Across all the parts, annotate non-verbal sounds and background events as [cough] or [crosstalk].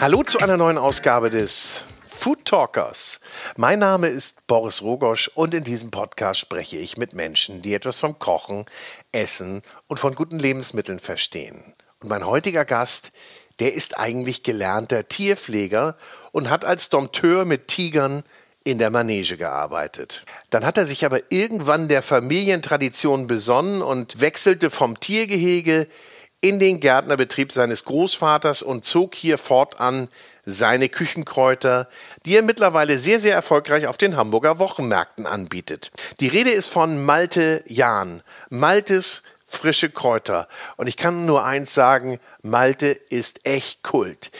Hallo zu einer neuen Ausgabe des Food Talkers. Mein Name ist Boris Rogosch und in diesem Podcast spreche ich mit Menschen, die etwas vom Kochen, Essen und von guten Lebensmitteln verstehen. Und mein heutiger Gast, der ist eigentlich gelernter Tierpfleger und hat als Dompteur mit Tigern in der Manege gearbeitet. Dann hat er sich aber irgendwann der Familientradition besonnen und wechselte vom Tiergehege in den Gärtnerbetrieb seines Großvaters und zog hier fortan seine Küchenkräuter, die er mittlerweile sehr, sehr erfolgreich auf den Hamburger Wochenmärkten anbietet. Die Rede ist von Malte Jahn. Maltes frische Kräuter. Und ich kann nur eins sagen, Malte ist echt Kult.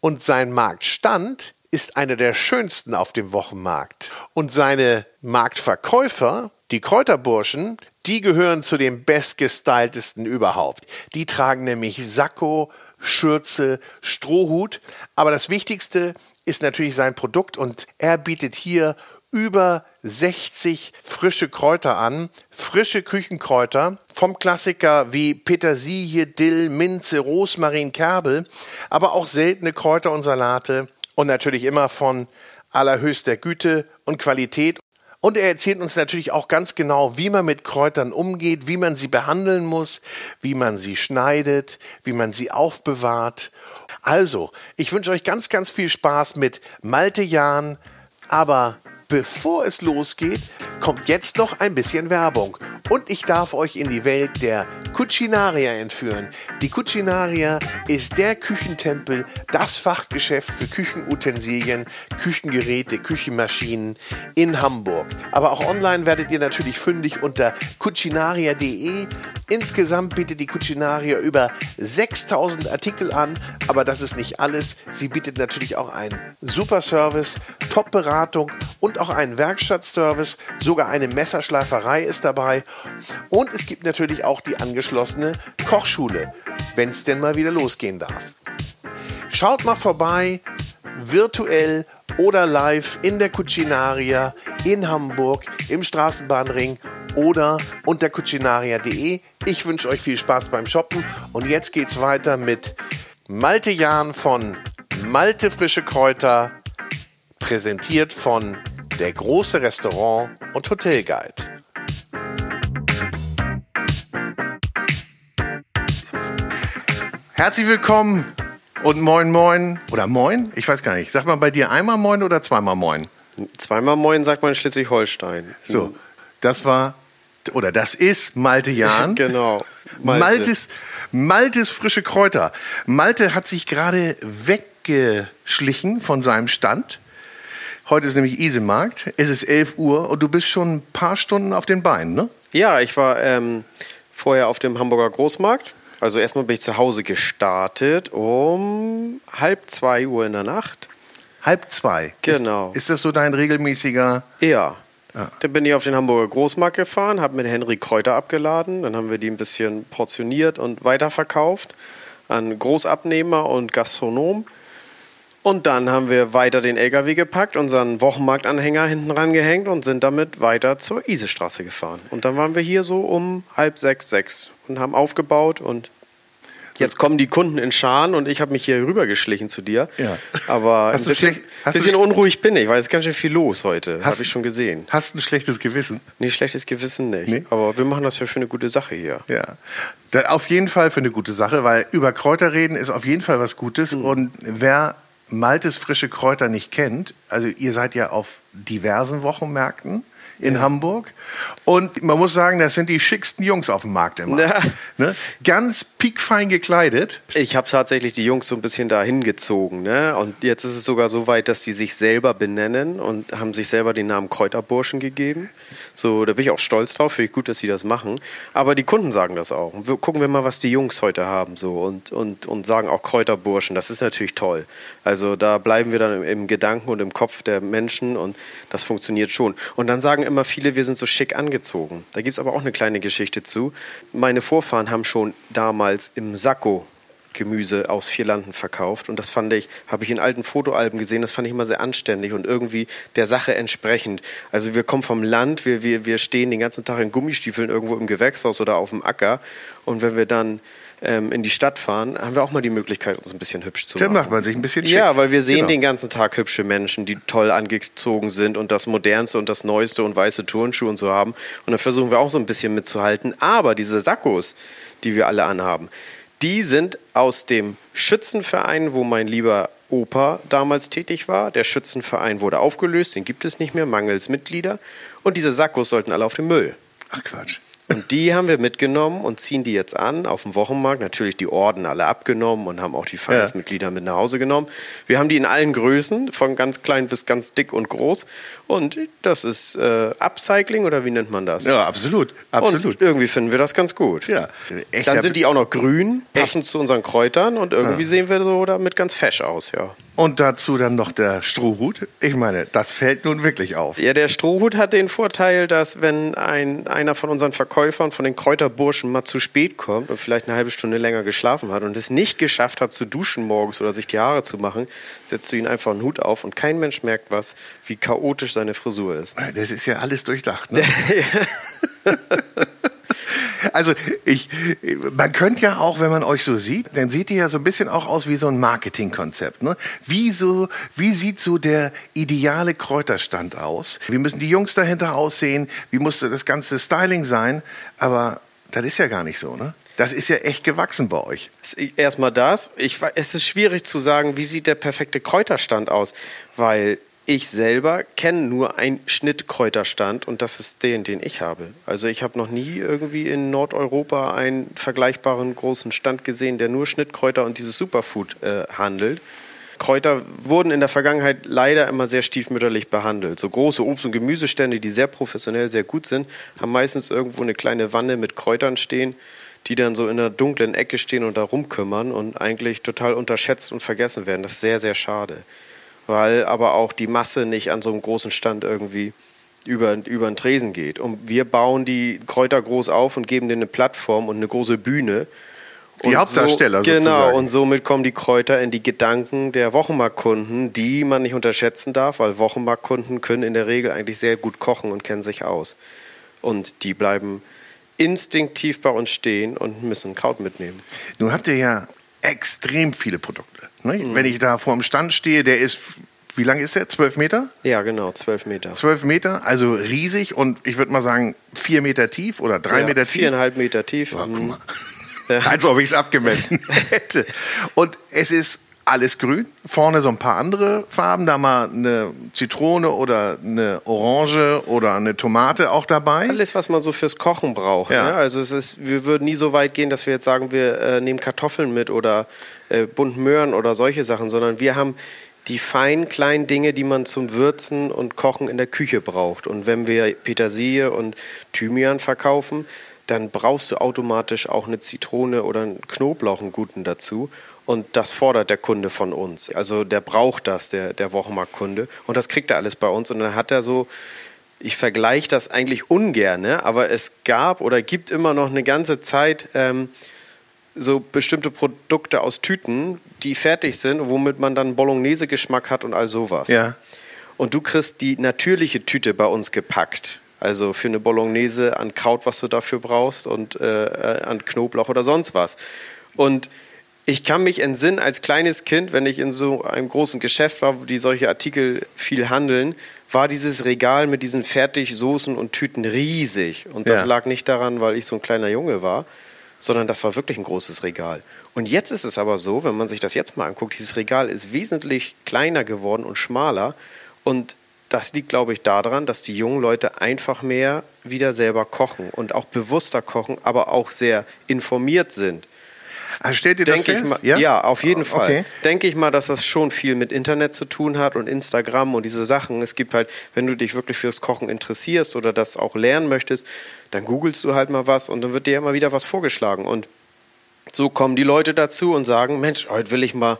Und sein Marktstand ist einer der schönsten auf dem Wochenmarkt. Und seine Marktverkäufer, die Kräuterburschen, die gehören zu den bestgestyltesten überhaupt. Die tragen nämlich Sakko, Schürze, Strohhut. Aber das Wichtigste ist natürlich sein Produkt und er bietet hier über 60 frische Kräuter an, frische Küchenkräuter vom Klassiker wie Petersilie, Dill, Minze, Rosmarin, Kerbel, aber auch seltene Kräuter und Salate und natürlich immer von allerhöchster Güte und Qualität. Und er erzählt uns natürlich auch ganz genau, wie man mit Kräutern umgeht, wie man sie behandeln muss, wie man sie schneidet, wie man sie aufbewahrt. Also, ich wünsche euch ganz, ganz viel Spaß mit Malte Jahn, aber bevor es losgeht, kommt jetzt noch ein bisschen Werbung. Und ich darf euch in die Welt der Cucinaria entführen. Die Cucinaria ist der Küchentempel, das Fachgeschäft für Küchenutensilien, Küchengeräte, Küchenmaschinen in Hamburg. Aber auch online werdet ihr natürlich fündig unter cucinaria.de. Insgesamt bietet die Cucinaria über 6000 Artikel an, aber das ist nicht alles. Sie bietet natürlich auch einen super Service, Top-Beratung und auch einen Werkstattservice. Sogar eine Messerschleiferei ist dabei. Und es gibt natürlich auch die angeschlossene Kochschule, wenn es denn mal wieder losgehen darf. Schaut mal vorbei, virtuell oder live in der Cucinaria in Hamburg im Straßenbahnring oder unter cucinaria.de. Ich wünsche euch viel Spaß beim Shoppen und jetzt geht's weiter mit Malte Jahn von Malte Frische Kräuter, präsentiert von der große Restaurant und Hotelguide. Herzlich willkommen und moin moin oder moin, ich weiß gar nicht. Sag mal bei dir einmal moin oder zweimal moin? Zweimal moin sagt man in Schleswig-Holstein. So, das war oder das ist Malte Jahn. [laughs] genau. Malte. Maltes, Maltes frische Kräuter. Malte hat sich gerade weggeschlichen von seinem Stand. Heute ist nämlich Isemarkt. Es ist 11 Uhr und du bist schon ein paar Stunden auf den Beinen, ne? Ja, ich war ähm, vorher auf dem Hamburger Großmarkt also erstmal bin ich zu Hause gestartet um halb zwei Uhr in der Nacht. Halb zwei? Genau. Ist, ist das so dein regelmäßiger? Ja. Ja. Dann bin ich auf den Hamburger Großmarkt gefahren, habe mit Henry Kräuter abgeladen. Dann haben wir die ein bisschen portioniert und weiterverkauft an Großabnehmer und Gastronomen. Und dann haben wir weiter den LKW gepackt, unseren Wochenmarktanhänger hinten rangehängt und sind damit weiter zur Isestraße gefahren. Und dann waren wir hier so um halb sechs, sechs und haben aufgebaut und Jetzt kommen die Kunden in Scharen und ich habe mich hier rübergeschlichen zu dir. Ja. Aber hast ein bisschen, bisschen unruhig bin ich, weil es ist ganz schön viel los heute. Habe ich schon gesehen. Hast du ein schlechtes Gewissen? Nee, schlechtes Gewissen nicht. Nee? Aber wir machen das ja für eine gute Sache hier. Ja. Da, auf jeden Fall für eine gute Sache, weil über Kräuter reden ist auf jeden Fall was Gutes. Mhm. Und wer Maltes frische Kräuter nicht kennt, also ihr seid ja auf diversen Wochenmärkten in ja. Hamburg. Und man muss sagen, das sind die schicksten Jungs auf dem Markt immer. Ja. Ne? Ganz piekfein gekleidet. Ich habe tatsächlich die Jungs so ein bisschen dahin gezogen. Ne? Und jetzt ist es sogar so weit, dass die sich selber benennen und haben sich selber den Namen Kräuterburschen gegeben. So, da bin ich auch stolz drauf. Finde ich gut, dass sie das machen. Aber die Kunden sagen das auch. Und wir, gucken wir mal, was die Jungs heute haben. So. Und, und, und sagen auch Kräuterburschen. Das ist natürlich toll. Also da bleiben wir dann im, im Gedanken und im Kopf der Menschen und das funktioniert schon. Und dann sagen immer viele, wir sind so schick angezogen. Da gibt es aber auch eine kleine Geschichte zu. Meine Vorfahren haben schon damals im Sakko Gemüse aus vier Landen verkauft. Und das fand ich, habe ich in alten Fotoalben gesehen, das fand ich immer sehr anständig und irgendwie der Sache entsprechend. Also wir kommen vom Land, wir, wir, wir stehen den ganzen Tag in Gummistiefeln irgendwo im Gewächshaus oder auf dem Acker. Und wenn wir dann ähm, in die Stadt fahren, haben wir auch mal die Möglichkeit, uns ein bisschen hübsch zu Dann machen. macht man sich ein bisschen schick. Ja, weil wir sehen Genau. den ganzen Tag hübsche Menschen, die toll angezogen sind und das Modernste und das Neueste und weiße Turnschuhe und so haben. Und dann versuchen wir auch so ein bisschen mitzuhalten. Aber diese Sakkos, die wir alle anhaben, die sind aus dem Schützenverein, wo mein lieber Opa damals tätig war. Der Schützenverein wurde aufgelöst, den gibt es nicht mehr, mangels Mitglieder. Und diese Sakkos sollten alle auf den Müll. Ach Quatsch. Und die haben wir mitgenommen und ziehen die jetzt an auf dem Wochenmarkt. Natürlich die Orden alle abgenommen und haben auch die Vereinsmitglieder mit nach Hause genommen. Wir haben die in allen Größen, von ganz klein bis ganz dick und groß. Und das ist äh, Upcycling oder wie nennt man das? Ja, absolut. Absolut. Und irgendwie finden wir das ganz gut. ja. Echt, Dann sind die auch noch grün, passend zu unseren Kräutern und irgendwie sehen wir so damit ganz fesch aus, ja. Und dazu dann noch der Strohhut. Ich meine, das fällt nun wirklich auf. Ja, der Strohhut hat den Vorteil, dass wenn ein, einer von unseren Verkäufern, von den Kräuterburschen mal zu spät kommt und vielleicht eine halbe Stunde länger geschlafen hat und es nicht geschafft hat zu duschen morgens oder sich die Haare zu machen, setzt du ihn einfach einen Hut auf und kein Mensch merkt was, wie chaotisch seine Frisur ist. Das ist ja alles durchdacht. Ne? [laughs] [laughs] Also ich, man könnte ja auch, wenn man euch so sieht, dann seht ihr ja so ein bisschen auch aus wie so ein Marketingkonzept. Ne? Wie, so, wie sieht so der ideale Kräuterstand aus? Wie müssen die Jungs dahinter aussehen? Wie muss das ganze Styling sein? Aber das ist ja gar nicht so, ne? Das ist ja echt gewachsen bei euch. Erstmal das. Ich, es ist schwierig zu sagen, wie sieht der perfekte Kräuterstand aus, weil ich selber kenne nur einen Schnittkräuterstand und das ist den, den ich habe. Also ich habe noch nie irgendwie in Nordeuropa einen vergleichbaren großen Stand gesehen, der nur Schnittkräuter und dieses Superfood äh, handelt. Kräuter wurden in der Vergangenheit leider immer sehr stiefmütterlich behandelt. So große Obst- und Gemüsestände, die sehr professionell, sehr gut sind, haben meistens irgendwo eine kleine Wanne mit Kräutern stehen, die dann so in einer dunklen Ecke stehen und da rumkümmern und eigentlich total unterschätzt und vergessen werden. Das ist sehr, sehr schade. Weil aber auch die Masse nicht an so einem großen Stand irgendwie über, über den Tresen geht. Und wir bauen die Kräuter groß auf und geben denen eine Plattform und eine große Bühne. Die Hauptdarsteller so, Genau, sozusagen. und somit kommen die Kräuter in die Gedanken der Wochenmarktkunden, die man nicht unterschätzen darf, weil Wochenmarktkunden können in der Regel eigentlich sehr gut kochen und kennen sich aus. Und die bleiben instinktiv bei uns stehen und müssen Kraut mitnehmen. Nun habt ihr ja extrem viele Produkte. Ne? Wenn ich da vor dem Stand stehe, der ist, wie lang ist der? Zwölf Meter? Ja, genau, zwölf Meter. Zwölf Meter, also riesig und ich würde mal sagen vier Meter tief oder drei ja, Meter tief. Viereinhalb Meter tief. Ja, guck Mhm. mal. Als ob ich es abgemessen [laughs] hätte. Und es ist alles grün. Vorne so ein paar andere Farben. Da mal eine Zitrone oder eine Orange oder eine Tomate auch dabei. Alles, was man so fürs Kochen braucht. Ja. Ne? Also es ist, wir würden nie so weit gehen, dass wir jetzt sagen, wir äh, nehmen Kartoffeln mit oder äh, bunten Möhren oder solche Sachen, sondern wir haben die feinen kleinen Dinge, die man zum Würzen und Kochen in der Küche braucht. Und wenn wir Petersilie und Thymian verkaufen, dann brauchst du automatisch auch eine Zitrone oder einen Knoblauch, einen guten dazu. Und das fordert der Kunde von uns. Also der braucht das, der, der Wochenmarktkunde. Und das kriegt er alles bei uns. Und dann hat er so, ich vergleiche das eigentlich ungern, ne? aber es gab oder gibt immer noch eine ganze Zeit ähm, so bestimmte Produkte aus Tüten, die fertig sind, womit man dann Bolognese-Geschmack hat und all sowas. Ja. Und du kriegst die natürliche Tüte bei uns gepackt. Also für eine Bolognese an Kraut, was du dafür brauchst und äh, an Knoblauch oder sonst was. Und ich kann mich entsinnen als kleines Kind, wenn ich in so einem großen Geschäft war, wo die solche Artikel viel handeln, war dieses Regal mit diesen Fertigsoßen und Tüten riesig. Und das Ja. lag nicht daran, weil ich so ein kleiner Junge war, sondern das war wirklich ein großes Regal. Und jetzt ist es aber so, wenn man sich das jetzt mal anguckt, dieses Regal ist wesentlich kleiner geworden und schmaler. Und das liegt, glaube ich, daran, dass die jungen Leute einfach mehr wieder selber kochen und auch bewusster kochen, aber auch sehr informiert sind. Also stellt ihr das Denke ich fest? mal, ja? auf jeden Fall. Okay. Denke ich mal, dass das schon viel mit Internet zu tun hat und Instagram und diese Sachen. Es gibt halt, wenn du dich wirklich fürs Kochen interessierst oder das auch lernen möchtest, dann googelst du halt mal was und dann wird dir immer wieder was vorgeschlagen. Und so kommen die Leute dazu und sagen, Mensch, heute will ich mal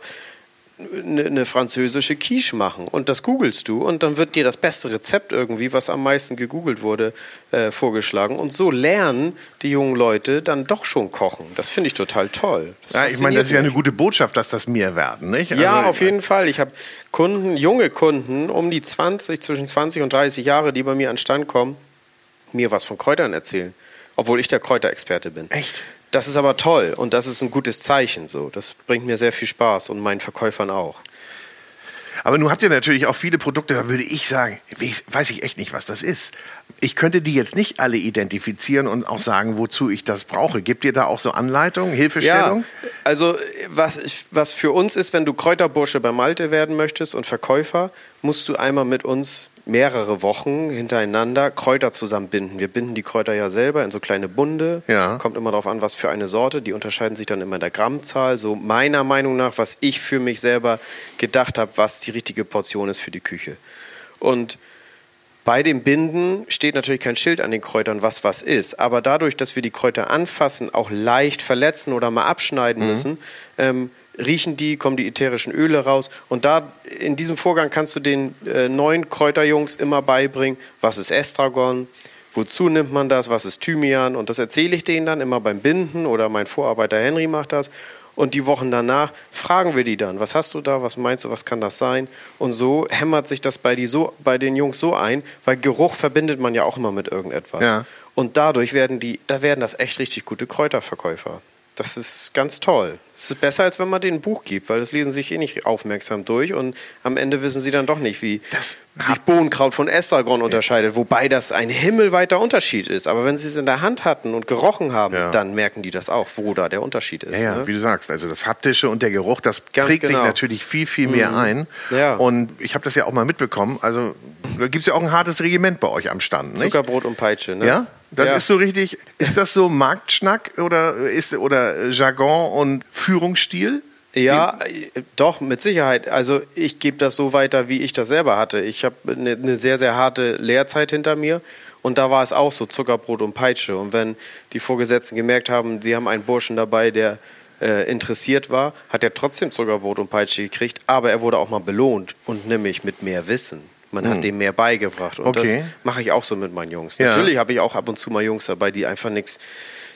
eine, eine französische Quiche machen. Und das googelst du und dann wird dir das beste Rezept irgendwie, was am meisten gegoogelt wurde, äh, vorgeschlagen. Und so lernen die jungen Leute dann doch schon kochen. Das finde ich total toll. Das Ja, ich meine, das ist ja eine gute Botschaft, dass das mehr werden, nicht? mich. Ja, Also, auf jeden Fall. Ich habe Kunden, junge Kunden, um die 20, zwischen 20 und 30 Jahre, die bei mir an Stand kommen, mir was von Kräutern erzählen. Obwohl ich der Kräuterexperte bin. Echt? Das ist aber toll und das ist ein gutes Zeichen. So. Das bringt mir sehr viel Spaß und meinen Verkäufern auch. Aber nun habt ihr natürlich auch viele Produkte, da würde ich sagen, weiß ich echt nicht, was das ist. Ich könnte die jetzt nicht alle identifizieren und auch sagen, wozu ich das brauche. Gibt ihr da auch so Anleitungen, Hilfestellung? Ja, also was, was für uns ist, wenn du Kräuterbursche bei Malte werden möchtest und Verkäufer, musst du einmal mit uns mehrere Wochen hintereinander Kräuter zusammenbinden. Wir binden die Kräuter ja selber in so kleine Bunde. Ja. Kommt immer darauf an, was für eine Sorte. Die unterscheiden sich dann immer in der Grammzahl. So meiner Meinung nach, was ich für mich selber gedacht habe, was die richtige Portion ist für die Küche. Und bei dem Binden steht natürlich kein Schild an den Kräutern, was was ist. Aber dadurch, dass wir die Kräuter anfassen, auch leicht verletzen oder mal abschneiden mhm. müssen, ähm, riechen die, kommen die ätherischen Öle raus. Und da in diesem Vorgang kannst du den äh, neuen Kräuterjungs immer beibringen, was ist Estragon, wozu nimmt man das, was ist Thymian. Und das erzähle ich denen dann immer beim Binden oder mein Vorarbeiter Henry macht das. Und die Wochen danach fragen wir die dann, was hast du da, was meinst du, was kann das sein? Und so hämmert sich das bei, die so, bei den Jungs so ein, weil Geruch verbindet man ja auch immer mit irgendetwas. Ja. Und dadurch werden die, da werden das echt richtig gute Kräuterverkäufer. Das ist ganz toll. Es ist besser, als wenn man denen ein Buch gibt, weil das lesen sich eh nicht aufmerksam durch und am Ende wissen sie dann doch nicht, wie das sich Bohnenkraut von Estragon unterscheidet, wobei das ein himmelweiter Unterschied ist. Aber wenn sie es in der Hand hatten und gerochen haben, ja. dann merken die das auch, wo da der Unterschied ist. Ja, ja ne? wie du sagst, also das Haptische und der Geruch, das Ganz prägt genau. sich natürlich viel, viel mehr mhm. ein. Ja. Und ich habe das ja auch mal mitbekommen, also da gibt es ja auch ein hartes Regiment bei euch am Stand. Nicht? Zuckerbrot und Peitsche, ne? Ja? Das ja. ist so richtig, ist das so Marktschnack oder, ist, oder Jargon und Führungsstil? Ja, doch, mit Sicherheit. Also ich gebe das so weiter, wie ich das selber hatte. Ich habe eine, eine sehr, sehr harte Lehrzeit hinter mir und da war es auch so Zuckerbrot und Peitsche. Und wenn die Vorgesetzten gemerkt haben, sie haben einen Burschen dabei, der äh, interessiert war, hat er trotzdem Zuckerbrot und Peitsche gekriegt, aber er wurde auch mal belohnt und nämlich mit mehr Wissen. Man hat hm. dem mehr beigebracht. Und okay. das mache ich auch so mit meinen Jungs. Ja. Natürlich habe ich auch ab und zu mal Jungs dabei, die einfach nichts,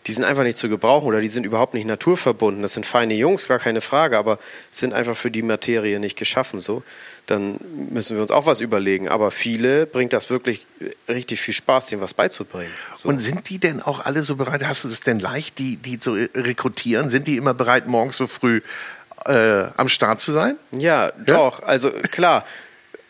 die sind einfach nicht zu gebrauchen oder die sind überhaupt nicht naturverbunden. Das sind feine Jungs, gar keine Frage, aber sind einfach für die Materie nicht geschaffen. So, dann müssen wir uns auch was überlegen. Aber viele bringt das wirklich richtig viel Spaß, dem was beizubringen. So. Und sind die denn auch alle so bereit? Hast du es denn leicht, die, die zu rekrutieren? Sind die immer bereit, morgens so früh äh, am Start zu sein? Ja, ja, doch. Also klar,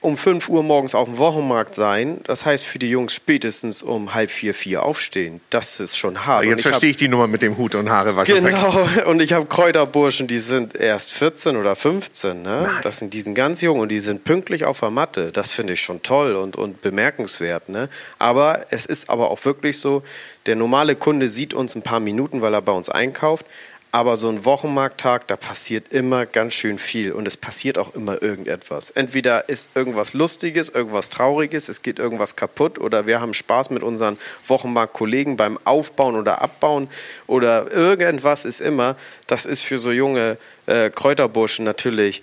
um 5 Uhr morgens auf dem Wochenmarkt sein. Das heißt für die Jungs spätestens um halb vier, vier aufstehen. Das ist schon hart. Jetzt verstehe ich die Nummer mit dem Hut und Haare. Genau, [laughs] und ich habe Kräuterburschen, die sind erst 14 oder 15. Ne? Das sind, die sind ganz jung und die sind pünktlich auf der Matte. Das finde ich schon toll und, und bemerkenswert. Ne? Aber es ist aber auch wirklich so, der normale Kunde sieht uns ein paar Minuten, weil er bei uns einkauft. Aber so ein Wochenmarkttag, da passiert immer ganz schön viel und es passiert auch immer irgendetwas. Entweder ist irgendwas Lustiges, irgendwas Trauriges, es geht irgendwas kaputt oder wir haben Spaß mit unseren Wochenmarktkollegen beim Aufbauen oder Abbauen oder irgendwas ist immer. Das ist für so junge äh, Kräuterburschen natürlich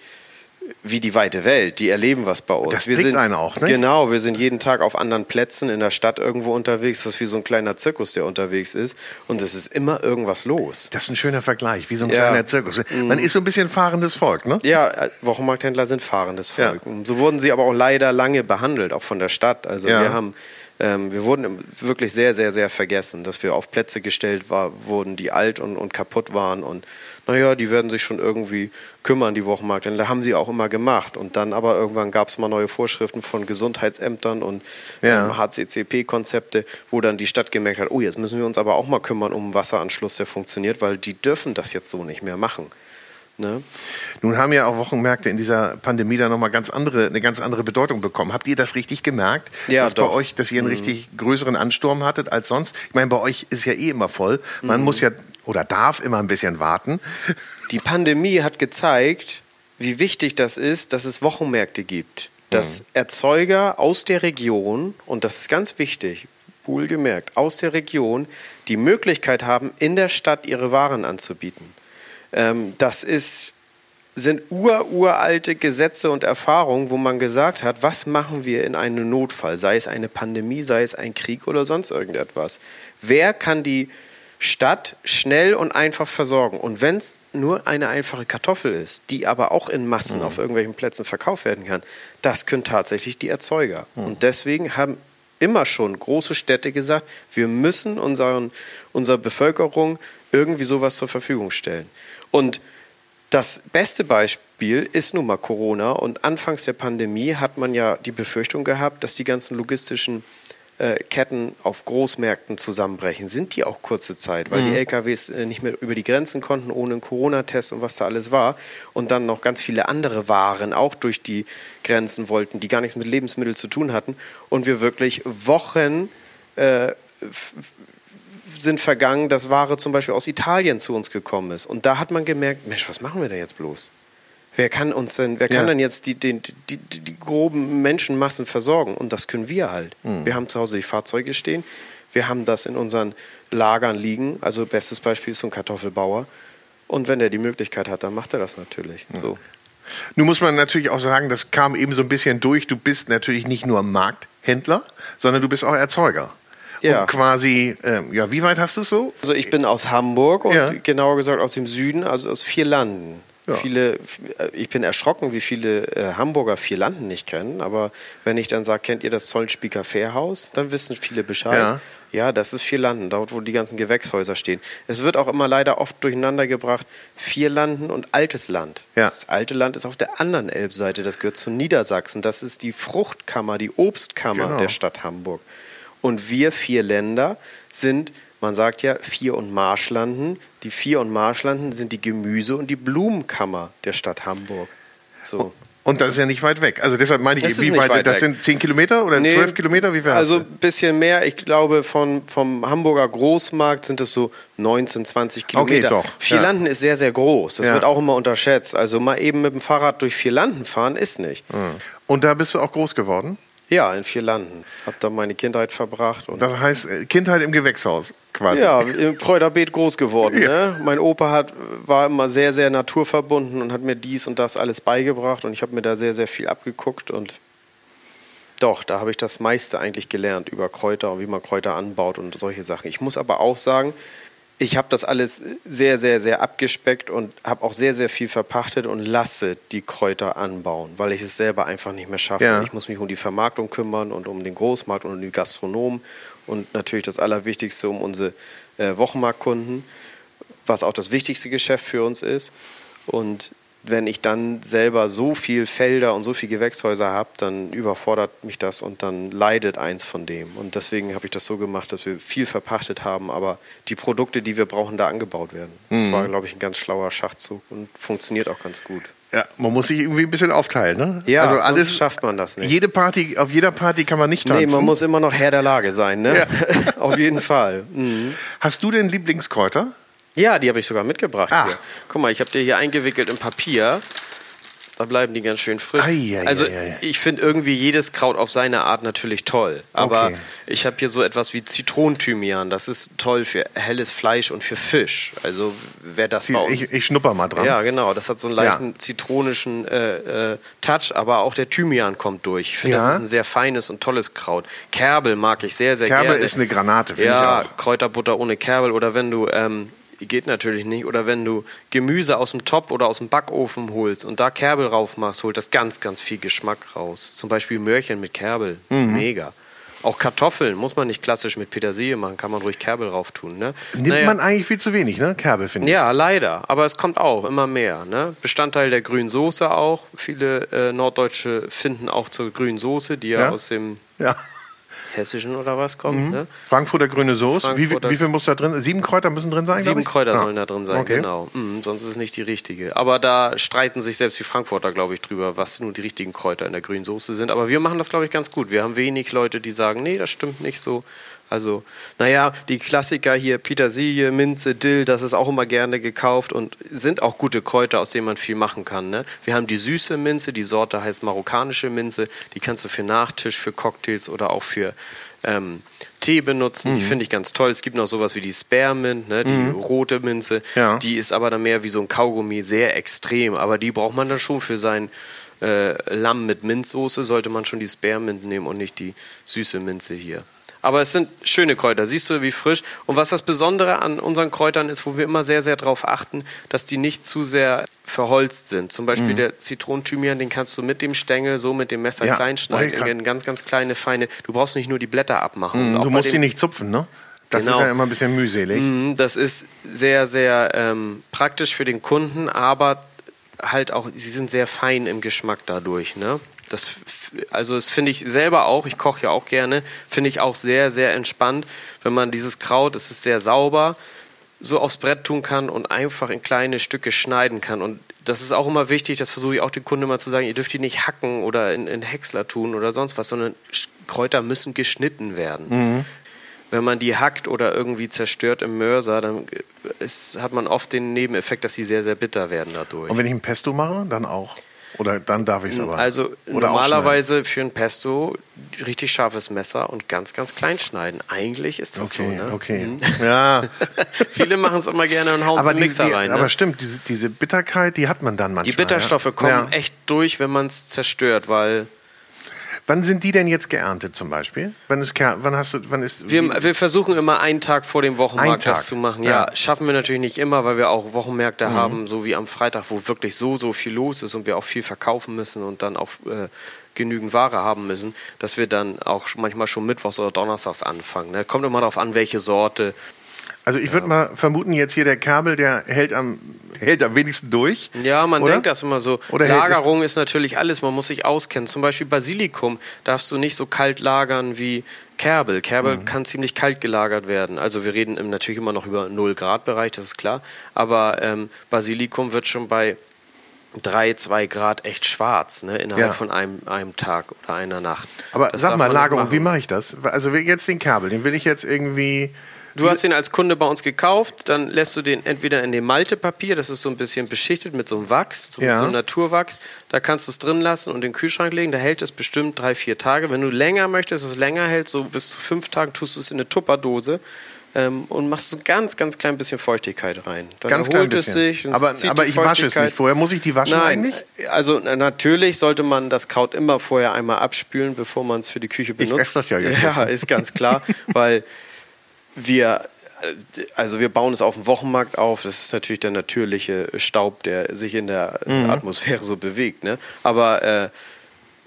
wie die weite Welt, die erleben was bei uns. Das wir sind einen auch, ne? Genau, wir sind jeden Tag auf anderen Plätzen in der Stadt irgendwo unterwegs. Das ist wie so ein kleiner Zirkus, der unterwegs ist. Und es ist immer irgendwas los. Das ist ein schöner Vergleich, wie so ein ja. kleiner Zirkus. Mhm. Man ist so ein bisschen fahrendes Volk, ne? Ja, äh, Wochenmarkthändler sind fahrendes Volk. Ja. So wurden sie aber auch leider lange behandelt, auch von der Stadt. Also ja. wir haben ähm, wir wurden wirklich sehr, sehr, sehr vergessen, dass wir auf Plätze gestellt war, wurden, die alt und, und kaputt waren und naja, die werden sich schon irgendwie kümmern, die Wochenmarkt. Da haben sie auch immer gemacht. Und dann aber irgendwann gab es mal neue Vorschriften von Gesundheitsämtern und ja. ähm, HCCP-Konzepte, wo dann die Stadt gemerkt hat, oh, jetzt müssen wir uns aber auch mal kümmern um einen Wasseranschluss, der funktioniert, weil die dürfen das jetzt so nicht mehr machen. Ne? Nun haben ja auch Wochenmärkte in dieser Pandemie da nochmal ganz andere, eine ganz andere Bedeutung bekommen. Habt ihr das richtig gemerkt? Ja, dass doch. bei euch, dass ihr einen mhm. richtig größeren Ansturm hattet als sonst? Ich meine, bei euch ist ja eh immer voll. Man mhm. muss ja oder darf immer ein bisschen warten. Die Pandemie hat gezeigt, wie wichtig das ist, dass es Wochenmärkte gibt. Dass mhm. Erzeuger aus der Region, und das ist ganz wichtig, wohlgemerkt, aus der Region die Möglichkeit haben, in der Stadt ihre Waren anzubieten. Ähm, das ist, sind ururalte Gesetze und Erfahrungen, wo man gesagt hat, was machen wir in einem Notfall, sei es eine Pandemie, sei es ein Krieg oder sonst irgendetwas. Wer kann die Stadt schnell und einfach versorgen. Und wenn es nur eine einfache Kartoffel ist, die aber auch in Massen mhm. auf irgendwelchen Plätzen verkauft werden kann, das können tatsächlich die Erzeuger. Mhm. Und deswegen haben immer schon große Städte gesagt, wir müssen unseren, unserer Bevölkerung irgendwie sowas zur Verfügung stellen. Und das beste Beispiel ist nun mal Corona. Und anfangs der Pandemie hat man ja die Befürchtung gehabt, dass die ganzen logistischen äh, Ketten auf Großmärkten zusammenbrechen. Sind die auch kurze Zeit, weil mhm. die LKWs äh, nicht mehr über die Grenzen konnten, ohne einen Corona-Test und was da alles war. Und dann noch ganz viele andere Waren auch durch die Grenzen wollten, die gar nichts mit Lebensmitteln zu tun hatten. Und wir wirklich Wochen äh, sind vergangen, dass Ware zum Beispiel aus Italien zu uns gekommen ist. Und da hat man gemerkt, Mensch, was machen wir da jetzt bloß? Wer kann uns denn, wer kann ja. denn jetzt die, die, die, die, groben Menschenmassen versorgen? Und das können wir halt. Mhm. Wir haben zu Hause die Fahrzeuge stehen, wir haben das in unseren Lagern liegen. Also bestes Beispiel ist so ein Kartoffelbauer. Und wenn er die Möglichkeit hat, dann macht er das natürlich. Mhm. So. Nun muss man natürlich auch sagen, das kam eben so ein bisschen durch. Du bist natürlich nicht nur Markthändler, sondern du bist auch Erzeuger. Ja. Und quasi, äh, ja, wie weit hast du es so? Also ich bin aus Hamburg und ja. genauer gesagt aus dem Süden, also aus vier Landen. Ja. Viele, ich bin erschrocken, wie viele äh, Hamburger vier Landen nicht kennen. Aber wenn ich dann sage, kennt ihr das Zollenspieker Fährhaus, dann wissen viele Bescheid. Ja. ja, das ist vier Landen, dort wo die ganzen Gewächshäuser stehen. Es wird auch immer leider oft durcheinander gebracht, vier Landen und altes Land. Ja. Das alte Land ist auf der anderen Elbseite, das gehört zu Niedersachsen. Das ist die Fruchtkammer, die Obstkammer genau. der Stadt Hamburg. Und wir vier Länder sind man sagt ja Vier- und Marschlanden. Die Vier- und Marschlanden sind die Gemüse- und die Blumenkammer der Stadt Hamburg. So. Und das ist ja nicht weit weg. Also deshalb meine ich, wie weit, weit, das weg. sind zehn Kilometer oder zwölf nee, Kilometer? Wie viel also ein bisschen mehr. Ich glaube, von, vom Hamburger Großmarkt sind es so 19, 20 Kilometer. Okay, doch. Vierlanden ja. ist sehr, sehr groß. Das ja. wird auch immer unterschätzt. Also mal eben mit dem Fahrrad durch Vierlanden fahren ist nicht. Und da bist du auch groß geworden? Ja, in vier Landen. Hab da meine Kindheit verbracht. Und das heißt äh, Kindheit im Gewächshaus quasi. Ja, im Kräuterbeet groß geworden. Ja. Ne? Mein Opa hat, war immer sehr, sehr naturverbunden und hat mir dies und das alles beigebracht und ich habe mir da sehr, sehr viel abgeguckt und doch, da habe ich das meiste eigentlich gelernt über Kräuter und wie man Kräuter anbaut und solche Sachen. Ich muss aber auch sagen, ich habe das alles sehr, sehr, sehr abgespeckt und habe auch sehr, sehr viel verpachtet und lasse die Kräuter anbauen, weil ich es selber einfach nicht mehr schaffe. Ja. Ich muss mich um die Vermarktung kümmern und um den Großmarkt und um die Gastronomen und natürlich das Allerwichtigste um unsere äh, Wochenmarktkunden, was auch das wichtigste Geschäft für uns ist. Und wenn ich dann selber so viel Felder und so viel Gewächshäuser habe, dann überfordert mich das und dann leidet eins von dem. Und deswegen habe ich das so gemacht, dass wir viel verpachtet haben, aber die Produkte, die wir brauchen, da angebaut werden. Das mhm. war, glaube ich, ein ganz schlauer Schachzug und funktioniert auch ganz gut. Ja, man muss sich irgendwie ein bisschen aufteilen, ne? Ja, also alles schafft man das nicht. Jede Party, auf jeder Party kann man nicht tanzen. Nee, man muss immer noch Herr der Lage sein, ne? Ja. [laughs] auf jeden Fall. Mhm. Hast du denn Lieblingskräuter? Ja, die habe ich sogar mitgebracht ah. hier. Guck mal, ich habe dir hier eingewickelt in Papier. Da bleiben die ganz schön frisch. Ai, ai, also ai, ich finde irgendwie jedes Kraut auf seine Art natürlich toll. Aber okay. ich habe hier so etwas wie Zitronenthymian. Das ist toll für helles Fleisch und für Fisch. Also wer das uns... Ich, ich schnupper mal dran. Ja, genau. Das hat so einen leichten ja. zitronischen äh, äh, Touch. Aber auch der Thymian kommt durch. Ich finde, ja. das ist ein sehr feines und tolles Kraut. Kerbel mag ich sehr, sehr Kerbel gerne. Kerbel ist eine Granate, finde ja, ich auch. Kräuterbutter ohne Kerbel. Oder wenn du... Ähm, geht natürlich nicht. Oder wenn du Gemüse aus dem Topf oder aus dem Backofen holst und da Kerbel drauf machst, holt das ganz, ganz viel Geschmack raus. Zum Beispiel Möhrchen mit Kerbel. Mhm. Mega. Auch Kartoffeln muss man nicht klassisch mit Petersilie machen, kann man ruhig Kerbel drauf tun. Ne? Nimmt naja. man eigentlich viel zu wenig, ne? Kerbel, finde ich. Ja, leider. Aber es kommt auch immer mehr. Ne? Bestandteil der grünen Soße auch. Viele äh, Norddeutsche finden auch zur grünen Soße, die ja, ja aus dem ja. Hessischen oder was kommt. Mhm. Ne? Frankfurter grüne Soße. Wie, wie, viel muss da drin? Sieben Kräuter müssen drin sein? Sieben Kräuter ah. sollen da drin sein, okay. genau. Mhm, sonst ist es nicht die richtige. Aber da streiten sich selbst die Frankfurter, glaube ich, drüber, was nun die richtigen Kräuter in der grünen Soße sind. Aber wir machen das, glaube ich, ganz gut. Wir haben wenig Leute, die sagen, nee, das stimmt nicht so. Also, naja, die Klassiker hier, Petersilie, Minze, Dill, das ist auch immer gerne gekauft und sind auch gute Kräuter, aus denen man viel machen kann. Ne? Wir haben die süße Minze, die Sorte heißt marokkanische Minze, die kannst du für Nachtisch, für Cocktails oder auch für ähm, Tee benutzen. Mhm. Die finde ich ganz toll. Es gibt noch sowas wie die Spearmint, ne, die mhm. rote Minze. Ja. Die ist aber dann mehr wie so ein Kaugummi, sehr extrem. Aber die braucht man dann schon für sein äh, Lamm mit Minzsoße, sollte man schon die Spearmint nehmen und nicht die süße Minze hier. Aber es sind schöne Kräuter, siehst du, wie frisch. Und was das Besondere an unseren Kräutern ist, wo wir immer sehr, sehr darauf achten, dass die nicht zu sehr verholzt sind. Zum Beispiel mhm. der Zitronenthymian, den kannst du mit dem Stängel so mit dem Messer ja, klein schneiden, in ganz, ganz kleine, feine. Du brauchst nicht nur die Blätter abmachen. Mhm, du musst die nicht zupfen, ne? Das genau. ist ja immer ein bisschen mühselig. Mhm, das ist sehr, sehr ähm, praktisch für den Kunden, aber halt auch, sie sind sehr fein im Geschmack dadurch. Ne? Das, also das finde ich selber auch, ich koche ja auch gerne, finde ich auch sehr, sehr entspannt, wenn man dieses Kraut, es ist sehr sauber, so aufs Brett tun kann und einfach in kleine Stücke schneiden kann. Und das ist auch immer wichtig, das versuche ich auch den Kunden immer zu sagen, ihr dürft die nicht hacken oder in, in Häcksler tun oder sonst was, sondern Kräuter müssen geschnitten werden. Mhm wenn man die hackt oder irgendwie zerstört im Mörser, dann ist, hat man oft den Nebeneffekt, dass sie sehr, sehr bitter werden dadurch. Und wenn ich ein Pesto mache, dann auch? Oder dann darf ich es aber? Also oder normalerweise für ein Pesto richtig scharfes Messer und ganz, ganz klein schneiden. Eigentlich ist das okay, so. Ne? Okay, mhm. [laughs] ja. [laughs] Viele machen es immer gerne und hauen es in Mixer die, rein. Ne? Aber stimmt, diese, diese Bitterkeit, die hat man dann manchmal. Die Bitterstoffe ja? kommen ja. echt durch, wenn man es zerstört, weil Wann sind die denn jetzt geerntet zum Beispiel? Wann ist, wann hast du, wann ist, wir, wir versuchen immer einen Tag vor dem Wochenmarkt das zu machen. Ja. ja. schaffen wir natürlich nicht immer, weil wir auch Wochenmärkte mhm. haben, so wie am Freitag, wo wirklich so, so viel los ist und wir auch viel verkaufen müssen und dann auch äh, genügend Ware haben müssen, dass wir dann auch manchmal schon mittwochs oder donnerstags anfangen. Ne? Kommt immer darauf an, welche Sorte. Also ich würde mal vermuten, jetzt hier der Kabel, der hält am, hält am wenigsten durch. Ja, man oder? denkt das immer so. Oder Lagerung ist natürlich alles, man muss sich auskennen. Zum Beispiel Basilikum darfst du nicht so kalt lagern wie Kerbel. Kerbel mhm. kann ziemlich kalt gelagert werden. Also wir reden natürlich immer noch über 0 Grad Bereich, das ist klar. Aber ähm, Basilikum wird schon bei 3, 2 Grad echt schwarz, ne? innerhalb ja. von einem, einem Tag oder einer Nacht. Aber das sag mal, Lagerung, wie mache ich das? Also jetzt den Kerbel, den will ich jetzt irgendwie Du hast ihn als Kunde bei uns gekauft, dann lässt du den entweder in dem Maltepapier, das ist so ein bisschen beschichtet mit so einem Wachs, so, ja. so einem Naturwachs, da kannst du es drin lassen und in den Kühlschrank legen, da hält es bestimmt drei, vier Tage. Wenn du länger möchtest, dass es länger hält, so bis zu fünf Tagen, tust du es in eine Tupperdose ähm, und machst so ganz, ganz klein bisschen Feuchtigkeit rein. Dann ganz erholt es sich. Aber, aber ich wasche es nicht vorher. Muss ich die waschen Nein, eigentlich? Also natürlich sollte man das Kraut immer vorher einmal abspülen, bevor man es für die Küche benutzt. Ich esse das ja jetzt. [laughs] Ja, ist ganz klar, weil wir also wir bauen es auf dem Wochenmarkt auf. Das ist natürlich der natürliche Staub, der sich in der mhm. Atmosphäre so bewegt. Ne? Aber äh,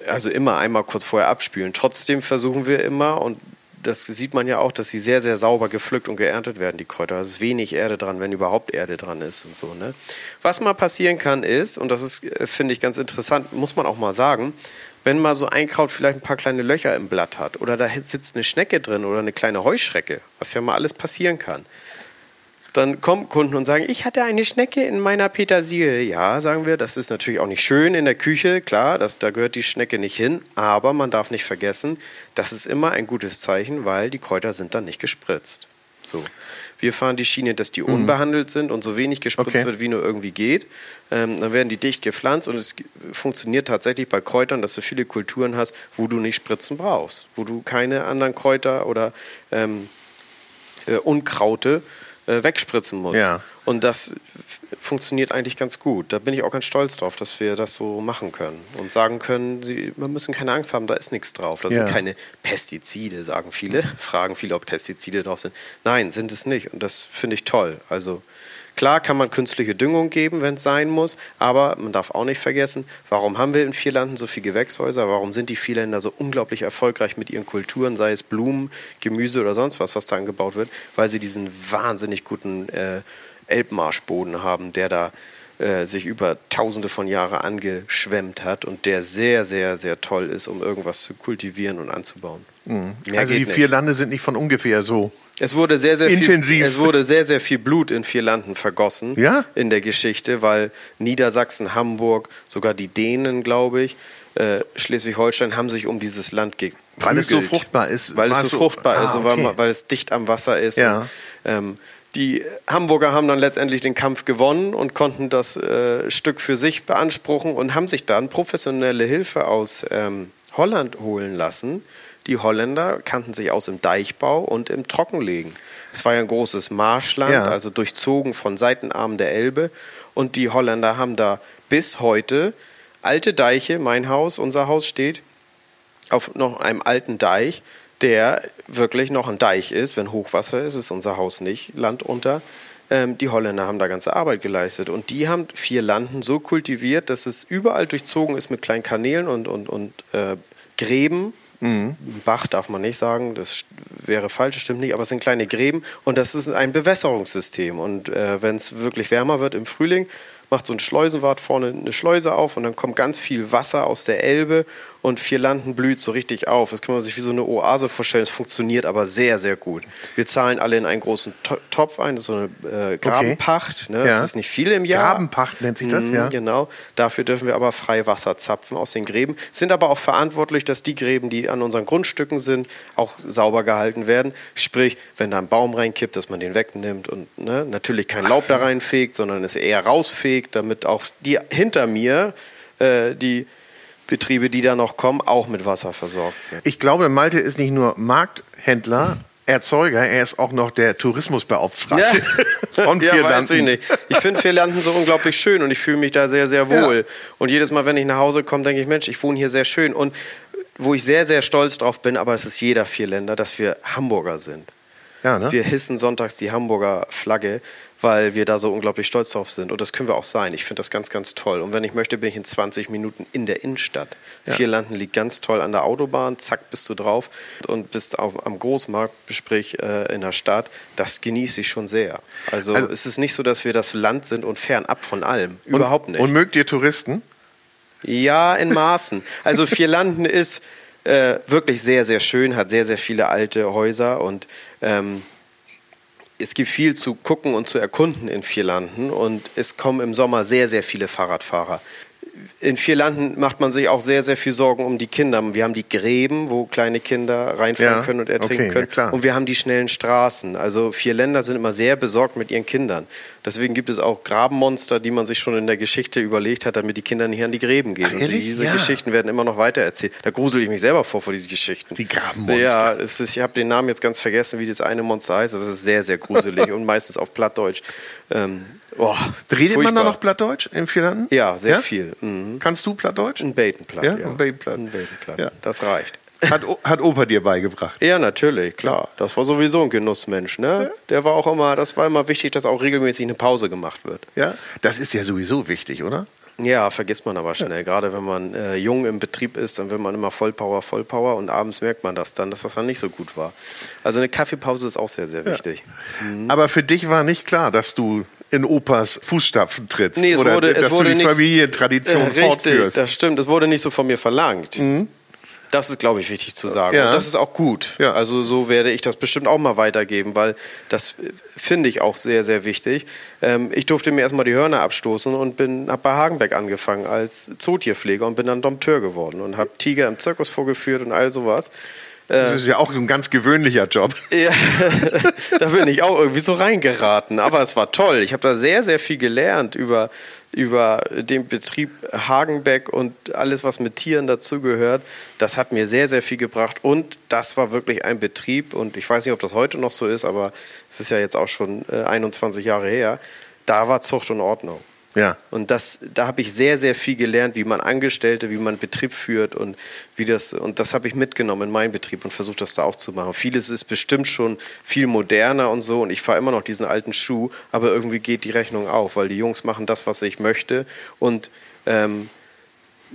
also immer einmal kurz vorher abspülen. Trotzdem versuchen wir immer, und das sieht man ja auch, dass sie sehr, sehr sauber gepflückt und geerntet werden, die Kräuter. Es ist wenig Erde dran, wenn überhaupt Erde dran ist und so. Ne? Was mal passieren kann ist, und das ist, äh, finde ich, ganz interessant, muss man auch mal sagen, wenn mal so ein Kraut vielleicht ein paar kleine Löcher im Blatt hat oder da sitzt eine Schnecke drin oder eine kleine Heuschrecke, was ja mal alles passieren kann, dann kommen Kunden und sagen, ich hatte eine Schnecke in meiner Petersilie. Ja, sagen wir, das ist natürlich auch nicht schön in der Küche, klar, das, da gehört die Schnecke nicht hin, aber man darf nicht vergessen, das ist immer ein gutes Zeichen, weil die Kräuter sind dann nicht gespritzt. So. Wir fahren die Schiene, dass die mhm. unbehandelt sind und so wenig gespritzt okay. wird, wie nur irgendwie geht. Ähm, dann werden die dicht gepflanzt und es funktioniert tatsächlich bei Kräutern, dass du viele Kulturen hast, wo du nicht Spritzen brauchst, wo du keine anderen Kräuter oder ähm, äh, Unkraute äh, wegspritzen musst. Ja. Und das funktioniert eigentlich ganz gut. Da bin ich auch ganz stolz drauf, dass wir das so machen können und sagen können, sie, wir müssen keine Angst haben, da ist nichts drauf. Da ja. sind keine Pestizide, sagen viele, [laughs] fragen viele, ob Pestizide drauf sind. Nein, sind es nicht. Und das finde ich toll. Also Klar kann man künstliche Düngung geben, wenn es sein muss, aber man darf auch nicht vergessen, warum haben wir in Vierlanden so viele Gewächshäuser? Warum sind die Vierländer so unglaublich erfolgreich mit ihren Kulturen, sei es Blumen, Gemüse oder sonst was, was da angebaut wird? Weil sie diesen wahnsinnig guten äh, Elbmarschboden haben, der da äh, sich über tausende von Jahren angeschwemmt hat und der sehr, sehr, sehr toll ist, um irgendwas zu kultivieren und anzubauen. Mhm. Also die vier Lande sind nicht von ungefähr so. Es wurde sehr, sehr intensiv. Viel, es wurde sehr, sehr viel Blut in vier Landen vergossen ja? in der Geschichte, weil Niedersachsen, Hamburg, sogar die Dänen, glaube ich, äh, Schleswig-Holstein haben sich um dieses Land geprügelt. Weil es so fruchtbar ist. Weil es so, fruchtbar ah, ist und weil, weil, es dicht am Wasser ist. Ja. Und, ähm, die Hamburger haben dann letztendlich den Kampf gewonnen und konnten das äh, Stück für sich beanspruchen und haben sich dann professionelle Hilfe aus ähm, Holland holen lassen die Holländer kannten sich aus im Deichbau und im Trockenlegen. Es war ja ein großes Marschland, ja. also durchzogen von Seitenarmen der Elbe. Und die Holländer haben da bis heute alte Deiche, mein Haus, unser Haus steht auf noch einem alten Deich, der wirklich noch ein Deich ist. Wenn Hochwasser ist, ist unser Haus nicht Land unter. Ähm, die Holländer haben da ganze Arbeit geleistet. Und die haben vier Landen so kultiviert, dass es überall durchzogen ist mit kleinen Kanälen und, und, und äh, Gräben. Mhm. Bach darf man nicht sagen, das wäre falsch, stimmt nicht, aber es sind kleine Gräben und das ist ein Bewässerungssystem. Und äh, wenn es wirklich wärmer wird im Frühling, macht so ein Schleusenwart vorne eine Schleuse auf und dann kommt ganz viel Wasser aus der Elbe und Vierlanden blüht so richtig auf. Das kann man sich wie so eine Oase vorstellen. Es funktioniert aber sehr, sehr gut. Wir zahlen alle in einen großen Topf ein, das ist so eine äh, Grabenpacht. Ne? Ja. Das ist nicht viel im Jahr. Grabenpacht nennt sich das, mhm, ja. Genau. Dafür dürfen wir aber frei Wasser zapfen aus den Gräben. Sind aber auch verantwortlich, dass die Gräben, die an unseren Grundstücken sind, auch sauber gehalten werden. Sprich, wenn da ein Baum reinkippt, dass man den wegnimmt und ne, natürlich kein Laub da reinfegt, sondern es eher rausfegt, damit auch die hinter mir, äh, die Betriebe, die da noch kommen, auch mit Wasser versorgt sind. Ich glaube, Malte ist nicht nur Markthändler, Erzeuger, er ist auch noch der Tourismusbeauftragte ja. [laughs] von ja, weiß ich nicht. Ich finde Vierlanden so unglaublich schön und ich fühle mich da sehr, sehr wohl. Ja. Und jedes Mal, wenn ich nach Hause komme, denke ich, Mensch, ich wohne hier sehr schön. Und wo ich sehr, sehr stolz drauf bin, aber es ist jeder Vierländer, dass wir Hamburger sind. Ja, ne? Wir hissen sonntags die Hamburger Flagge weil wir da so unglaublich stolz drauf sind. Und das können wir auch sein. Ich finde das ganz, ganz toll. Und wenn ich möchte, bin ich in 20 Minuten in der Innenstadt. Ja. Vierlanden liegt ganz toll an der Autobahn, zack, bist du drauf und bist auf, am Großmarkt, sprich äh, in der Stadt. Das genieße ich schon sehr. Also, also es ist nicht so, dass wir das Land sind und fernab von allem. Überhaupt nicht. Und mögt ihr Touristen? Ja, in Maßen. Also Vierlanden ist äh, wirklich sehr, sehr schön, hat sehr, sehr viele alte Häuser und ähm, es gibt viel zu gucken und zu erkunden in Vierlanden und es kommen im Sommer sehr, sehr viele Fahrradfahrer in vier Landen macht man sich auch sehr, sehr viel Sorgen um die Kinder. Wir haben die Gräben, wo kleine Kinder reinfahren ja, können und ertrinken okay, können. Ja, und wir haben die schnellen Straßen. Also vier Länder sind immer sehr besorgt mit ihren Kindern. Deswegen gibt es auch Grabenmonster, die man sich schon in der Geschichte überlegt hat, damit die Kinder nicht an die Gräben gehen. Ach, und diese ja. Geschichten werden immer noch weiter erzählt. Da grusel ich mich selber vor, vor diesen Geschichten. Die Grabenmonster. Ja, es ist, ich habe den Namen jetzt ganz vergessen, wie das eine Monster heißt. Das ist sehr, sehr gruselig [laughs] und meistens auf Plattdeutsch. Ähm, Oh, Redet furchtbar. man da noch Plattdeutsch in Vierlanden? Ja, sehr viel. Mhm. Kannst du Plattdeutsch? Ein Batenplatt, ja. ja. Ein Batenplatt. Ein Batenplatt. Ja. Das reicht. Hat, hat Opa dir beigebracht? Ja, natürlich, klar. Das war sowieso ein Genussmensch, ne? Ja. Der war auch immer, das war immer wichtig, dass auch regelmäßig eine Pause gemacht wird. Ja, das ist ja sowieso wichtig, oder? Ja, vergisst man aber schnell. Ja. Gerade wenn man äh, jung im Betrieb ist, dann will man immer Vollpower, Vollpower und abends merkt man das dann, dass das dann nicht so gut war. Also eine Kaffeepause ist auch sehr, sehr wichtig. Ja. Mhm. Aber für dich war nicht klar, dass du in Opas Fußstapfen trittst nee, es oder wurde, dass es wurde du die Familientradition äh, fortführst. Das stimmt, es wurde nicht so von mir verlangt. Mhm. Das ist, glaube ich, wichtig zu sagen. Ja. Und das ist auch gut. Ja. Also so werde ich das bestimmt auch mal weitergeben, weil das äh, finde ich auch sehr, sehr wichtig. Ähm, ich durfte mir erstmal die Hörner abstoßen und habe bei Hagenbeck angefangen als Zootierpfleger und bin dann Dompteur geworden und habe Tiger im Zirkus vorgeführt und all sowas. Das ist ja auch ein ganz gewöhnlicher Job. [laughs] Ja, [laughs] da bin ich auch irgendwie so reingeraten. Aber es war toll. Ich habe da sehr, sehr viel gelernt über, über den Betrieb Hagenbeck und alles, was mit Tieren dazugehört. Das hat mir sehr, sehr viel gebracht. Und das war wirklich ein Betrieb. Und ich weiß nicht, ob das heute noch so ist, aber es ist ja jetzt auch schon 21 äh, Jahre her. Da war Zucht und Ordnung. Ja. Und das, da habe ich sehr, sehr viel gelernt, wie man Angestellte, wie man Betrieb führt und wie das, und das habe ich mitgenommen in meinen Betrieb und versucht das da auch zu machen. Vieles ist bestimmt schon viel moderner und so und ich fahre immer noch diesen alten Schuh, aber irgendwie geht die Rechnung auf, weil die Jungs machen das, was ich möchte und ähm,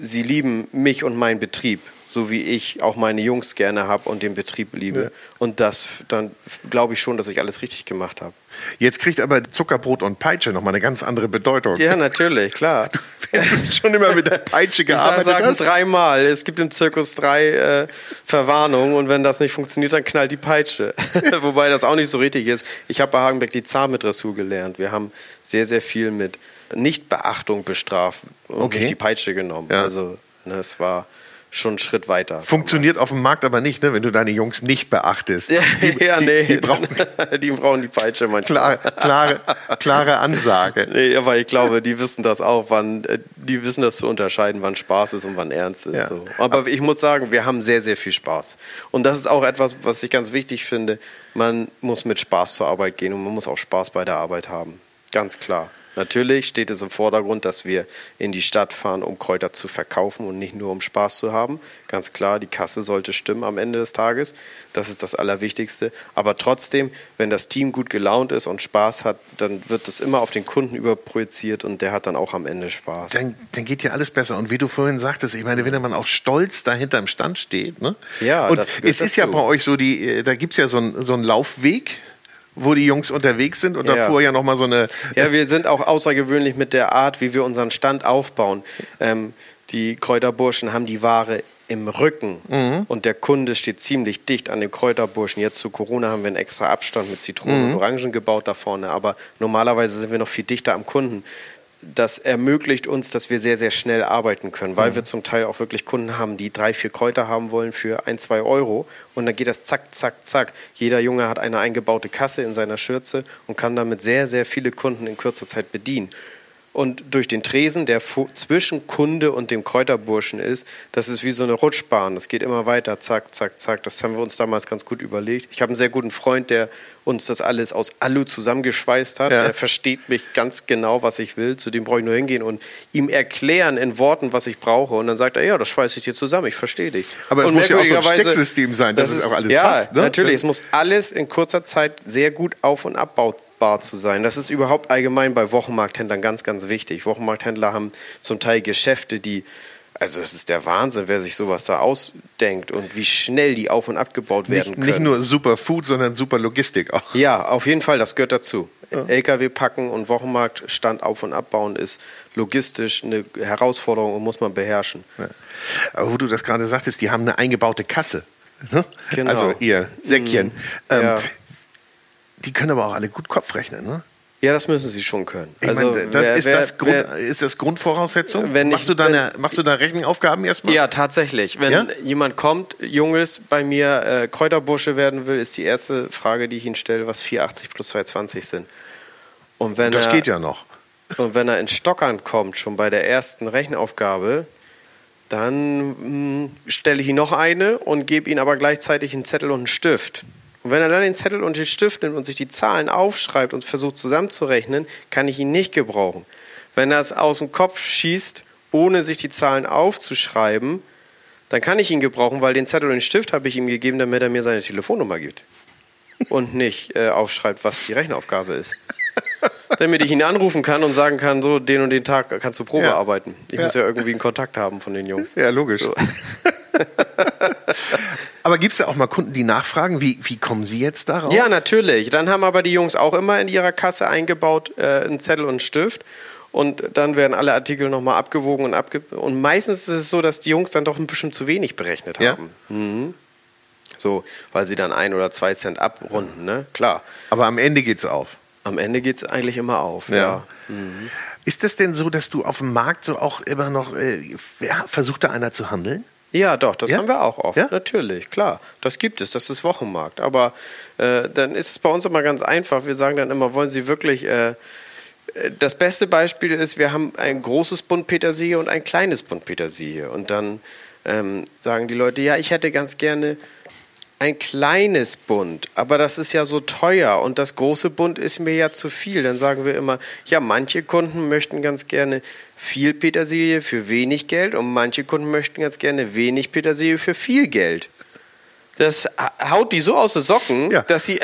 sie lieben mich und meinen Betrieb so wie ich auch meine Jungs gerne habe und den Betrieb liebe. Ja. Und das, dann glaube ich schon, dass ich alles richtig gemacht habe. Jetzt kriegt aber Zuckerbrot und Peitsche nochmal eine ganz andere Bedeutung. Ja, natürlich, klar. [laughs] Du hast schon immer mit der Peitsche gearbeitet. Ich sage dreimal. Es gibt im Zirkus drei äh, Verwarnungen und wenn das nicht funktioniert, dann knallt die Peitsche. [laughs] Wobei das auch nicht so richtig ist. Ich habe bei Hagenbeck die Zahnmitdressur gelernt. Wir haben sehr, sehr viel mit Nichtbeachtung bestraft und okay. nicht die Peitsche genommen. Ja. Also, ne, es war schon einen Schritt weiter. Funktioniert damals. auf dem Markt aber nicht, ne, wenn du deine Jungs nicht beachtest. Die, [laughs] ja, nee. Die, die, brauchen, [laughs] die brauchen die Peitsche manchmal. Klar, klare, klare Ansage. [laughs] Nee, aber ich glaube, die wissen das auch, wann, äh, die wissen das zu unterscheiden, wann Spaß ist und wann ernst ist. Ja. So. Aber ich muss sagen, wir haben sehr, sehr viel Spaß. Und das ist auch etwas, was ich ganz wichtig finde. Man muss mit Spaß zur Arbeit gehen und man muss auch Spaß bei der Arbeit haben. Ganz klar. Natürlich steht es im Vordergrund, dass wir in die Stadt fahren, um Kräuter zu verkaufen und nicht nur um Spaß zu haben. Ganz klar, die Kasse sollte stimmen am Ende des Tages. Das ist das Allerwichtigste. Aber trotzdem, wenn das Team gut gelaunt ist und Spaß hat, dann wird das immer auf den Kunden überprojiziert und der hat dann auch am Ende Spaß. Dann, dann geht ja alles besser. Und wie du vorhin sagtest, ich meine, wenn man auch stolz dahinter im Stand steht. Ne? Ja, und das es ist ja dazu. bei euch so, die, äh, da gibt es ja so einen so einen Laufweg, wo die Jungs unterwegs sind und Ja. davor ja nochmal so eine. Ja, wir sind auch außergewöhnlich mit der Art, wie wir unseren Stand aufbauen. Ähm, die Kräuterburschen haben die Ware im Rücken und der Kunde steht ziemlich dicht an dem Kräuterburschen. Jetzt zu Corona haben wir einen extra Abstand mit Zitronen und Orangen gebaut da vorne, aber normalerweise sind wir noch viel dichter am Kunden. Das ermöglicht uns, dass wir sehr, sehr schnell arbeiten können, weil wir zum Teil auch wirklich Kunden haben, die drei, vier Kräuter haben wollen für ein, zwei Euro. Und dann geht das zack, zack, zack. Jeder Junge hat eine eingebaute Kasse in seiner Schürze und kann damit sehr, sehr viele Kunden in kurzer Zeit bedienen. Und durch den Tresen, der zwischen Kunde und dem Kräuterburschen ist, das ist wie so eine Rutschbahn. Das geht immer weiter, zack, zack, zack. Das haben wir uns damals ganz gut überlegt. Ich habe einen sehr guten Freund, der uns das alles aus Alu zusammengeschweißt hat. Ja. Der versteht mich ganz genau, was ich will. Zu dem brauche ich nur hingehen und ihm erklären in Worten, was ich brauche. Und dann sagt er, ja, das schweiße ich dir zusammen, ich verstehe dich. Aber es muss ja auch so ein Stecksystem sein, dass es auch alles ja, passt, ne? natürlich. Es muss alles in kurzer Zeit sehr gut auf- und abbaubar zu sein. Das ist überhaupt allgemein bei Wochenmarkthändlern ganz, ganz wichtig. Wochenmarkthändler haben zum Teil Geschäfte, die, also es ist der Wahnsinn, wer sich sowas da ausdenkt und wie schnell die auf- und abgebaut werden Nicht, können. nicht nur super Food, sondern super Logistik auch. Ja, auf jeden Fall, das gehört dazu. LKW packen und Wochenmarktstand auf- und abbauen ist logistisch eine Herausforderung und muss man beherrschen. Ja. Aber wo du das gerade sagtest, die haben eine eingebaute Kasse. Ne? Genau. Also ihr Säckchen. Ähm, Ja. Die können aber auch alle gut Kopf rechnen, ne? Ja, das müssen sie schon können. Ich Also, meine, das wer- ist, wer- das Grund, wer- ist das Grundvoraussetzung? Wenn machst, ich- du da wenn- machst du da Rechenaufgaben erstmal? Ja, tatsächlich. Wenn Ja? jemand kommt, Junges, bei mir äh, Kräuterbursche werden will, ist die erste Frage, die ich ihn stelle, was 480 plus 220 sind. Und wenn Das er, geht ja noch. Und wenn er in Stockern kommt, schon bei der ersten Rechenaufgabe, dann mh, stelle ich ihm noch eine und gebe ihm aber gleichzeitig einen Zettel und einen Stift. Und wenn er dann den Zettel und den Stift nimmt und sich die Zahlen aufschreibt und versucht zusammenzurechnen, kann ich ihn nicht gebrauchen. Wenn er es aus dem Kopf schießt, ohne sich die Zahlen aufzuschreiben, dann kann ich ihn gebrauchen, weil den Zettel und den Stift habe ich ihm gegeben, damit er mir seine Telefonnummer gibt. Und nicht äh, aufschreibt, was die Rechenaufgabe ist. [laughs] Damit ich ihn anrufen kann und sagen kann, so, den und den Tag kannst du Probe Ja. arbeiten. Ich Ja. muss ja irgendwie einen Kontakt haben von den Jungs. Ja, logisch. So. [laughs] Aber gibt es da auch mal Kunden, die nachfragen, wie, wie kommen sie jetzt darauf? Ja, natürlich. Dann haben aber die Jungs auch immer in ihrer Kasse eingebaut äh, einen Zettel und einen Stift. Und dann werden alle Artikel nochmal abgewogen und abge... Und meistens ist es so, dass die Jungs dann doch ein bisschen zu wenig berechnet Ja. haben. Mhm. So, weil sie dann ein oder zwei Cent abrunden, ne? Klar. Aber am Ende geht's auf. Am Ende geht es eigentlich immer auf. Ja. Ja. Ist das denn so, dass du auf dem Markt so auch immer noch, äh, ja, versucht da einer zu handeln? Ja, doch, das Ja? haben wir auch oft. Ja? Natürlich, klar. Das gibt es, das ist Wochenmarkt. Aber äh, dann ist es bei uns immer ganz einfach. Wir sagen dann immer, wollen Sie wirklich. Äh, das beste Beispiel ist, wir haben ein großes Bund Petersilie und ein kleines Bund Petersilie. Und dann ähm, sagen die Leute, ja, ich hätte ganz gerne ein kleines Bund, aber das ist ja so teuer und das große Bund ist mir ja zu viel. Dann sagen wir immer, ja, manche Kunden möchten ganz gerne viel Petersilie für wenig Geld und manche Kunden möchten ganz gerne wenig Petersilie für viel Geld. Das haut die so aus den Socken, Ja. dass, sie,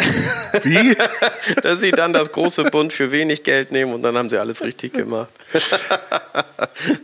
[laughs] dass sie dann das große Bund für wenig Geld nehmen und dann haben sie alles richtig gemacht. [laughs]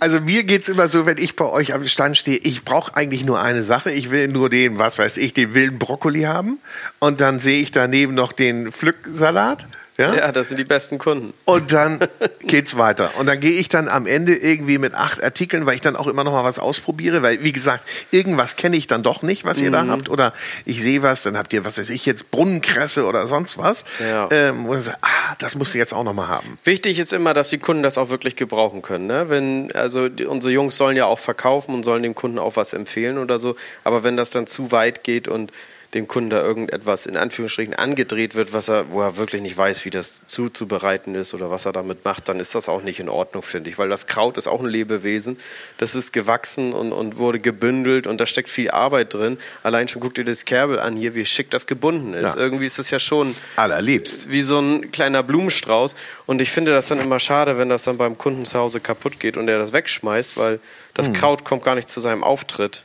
Also mir geht's immer so, wenn ich bei euch am Stand stehe, ich brauche eigentlich nur eine Sache. Ich will nur den, was weiß ich, den wilden Brokkoli haben. Und dann sehe ich daneben noch den Pflücksalat. Ja? Ja, das sind die besten Kunden. Und dann [laughs] geht's weiter. Und dann gehe ich dann am Ende irgendwie mit acht Artikeln, weil ich dann auch immer noch mal was ausprobiere, weil wie gesagt, irgendwas kenne ich dann doch nicht, was ihr Mhm. da habt. Oder ich sehe was, dann habt ihr, was weiß ich, jetzt Brunnenkresse oder sonst was. Ja. Ähm, wo ich sage, ah, das musst du jetzt auch noch mal haben. Wichtig ist immer, dass die Kunden das auch wirklich gebrauchen können. Ne? Wenn, also die, unsere Jungs sollen ja auch verkaufen und sollen dem Kunden auch was empfehlen oder so. Aber wenn das dann zu weit geht und dem Kunden da irgendetwas in Anführungsstrichen angedreht wird, was er, wo er wirklich nicht weiß, wie das zuzubereiten ist oder was er damit macht, dann ist das auch nicht in Ordnung, finde ich. Weil das Kraut ist auch ein Lebewesen. Das ist gewachsen und, und wurde gebündelt und da steckt viel Arbeit drin. Allein schon guck dir das Kerbel an hier, wie schick das gebunden ist. Ja. Irgendwie ist das ja schon allerliebst. Wie so ein kleiner Blumenstrauß. Und ich finde das dann immer schade, wenn das dann beim Kunden zu Hause kaputt geht und er das wegschmeißt, weil das hm. Kraut kommt gar nicht zu seinem Auftritt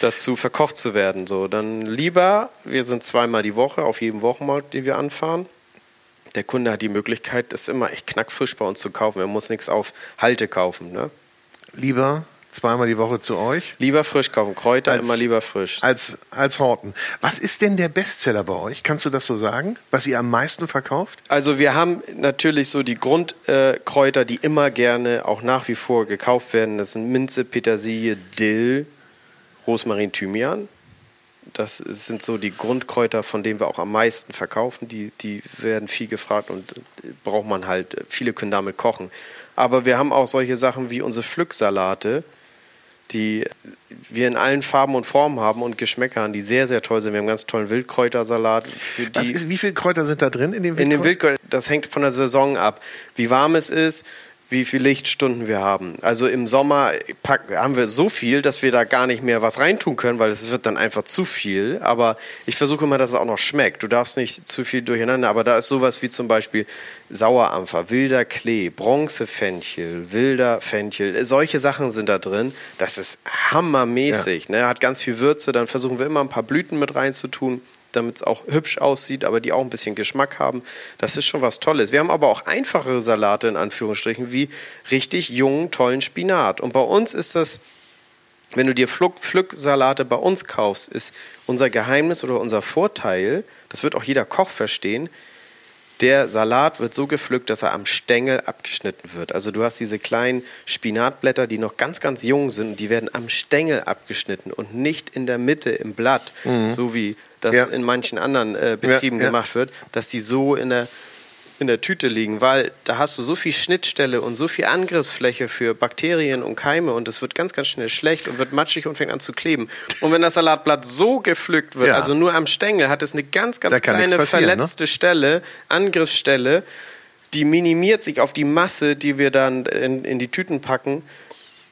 dazu verkocht zu werden. So, dann lieber, wir sind zweimal die Woche auf jedem Wochenmarkt, den wir anfahren. Der Kunde hat die Möglichkeit, das immer echt knackfrisch bei uns zu kaufen. Er muss nichts auf Halte kaufen. Ne? Lieber zweimal die Woche zu euch? Lieber frisch kaufen. Kräuter als, immer lieber frisch. Als, als Horten. Was ist denn der Bestseller bei euch? Kannst du das so sagen? Was ihr am meisten verkauft? Also wir haben natürlich so die Grundkräuter, äh, die immer gerne auch nach wie vor gekauft werden. Das sind Minze, Petersilie, Dill, Rosmarin, Thymian. Das sind so die Grundkräuter, von denen wir auch am meisten verkaufen. Die, die werden viel gefragt und braucht man halt. Viele können damit kochen. Aber wir haben auch solche Sachen wie unsere Pflücksalate, die wir in allen Farben und Formen haben und Geschmäckern, die sehr, sehr toll sind. Wir haben einen ganz tollen Wildkräutersalat. Ist, wie viele Kräuter sind da drin in dem Wildkräuter? In dem Wildkräuter, das hängt von der Saison ab. Wie warm es ist, wie viele Lichtstunden wir haben. Also im Sommer haben wir so viel, dass wir da gar nicht mehr was reintun können, weil es wird dann einfach zu viel. Aber ich versuche immer, dass es auch noch schmeckt. Du darfst nicht zu viel durcheinander, aber da ist sowas wie zum Beispiel Sauerampfer, wilder Klee, Bronzefenchel, wilder Fenchel. Solche Sachen sind da drin. Das ist hammermäßig. Ja. Ne? Hat ganz viel Würze. Dann versuchen wir immer ein paar Blüten mit reinzutun damit es auch hübsch aussieht, aber die auch ein bisschen Geschmack haben. Das ist schon was Tolles. Wir haben aber auch einfachere Salate in Anführungsstrichen, wie richtig jungen, tollen Spinat. Und bei uns ist das, wenn du dir Pflücksalate bei uns kaufst, ist unser Geheimnis oder unser Vorteil, das wird auch jeder Koch verstehen, der Salat wird so gepflückt, dass er am Stängel abgeschnitten wird. Also du hast diese kleinen Spinatblätter, die noch ganz, ganz jung sind und die werden am Stängel abgeschnitten und nicht in der Mitte im Blatt, mhm. so wie das ja. in manchen anderen äh, Betrieben ja, gemacht wird, dass die so in der in der Tüte liegen, weil da hast du so viel Schnittstelle und so viel Angriffsfläche für Bakterien und Keime und es wird ganz, ganz schnell schlecht und wird matschig und fängt an zu kleben. Und wenn das Salatblatt so gepflückt wird, ja. also nur am Stängel, hat es eine ganz, ganz kleine ne? verletzte ne? Stelle, Angriffsstelle, die minimiert sich auf die Masse, die wir dann in, in die Tüten packen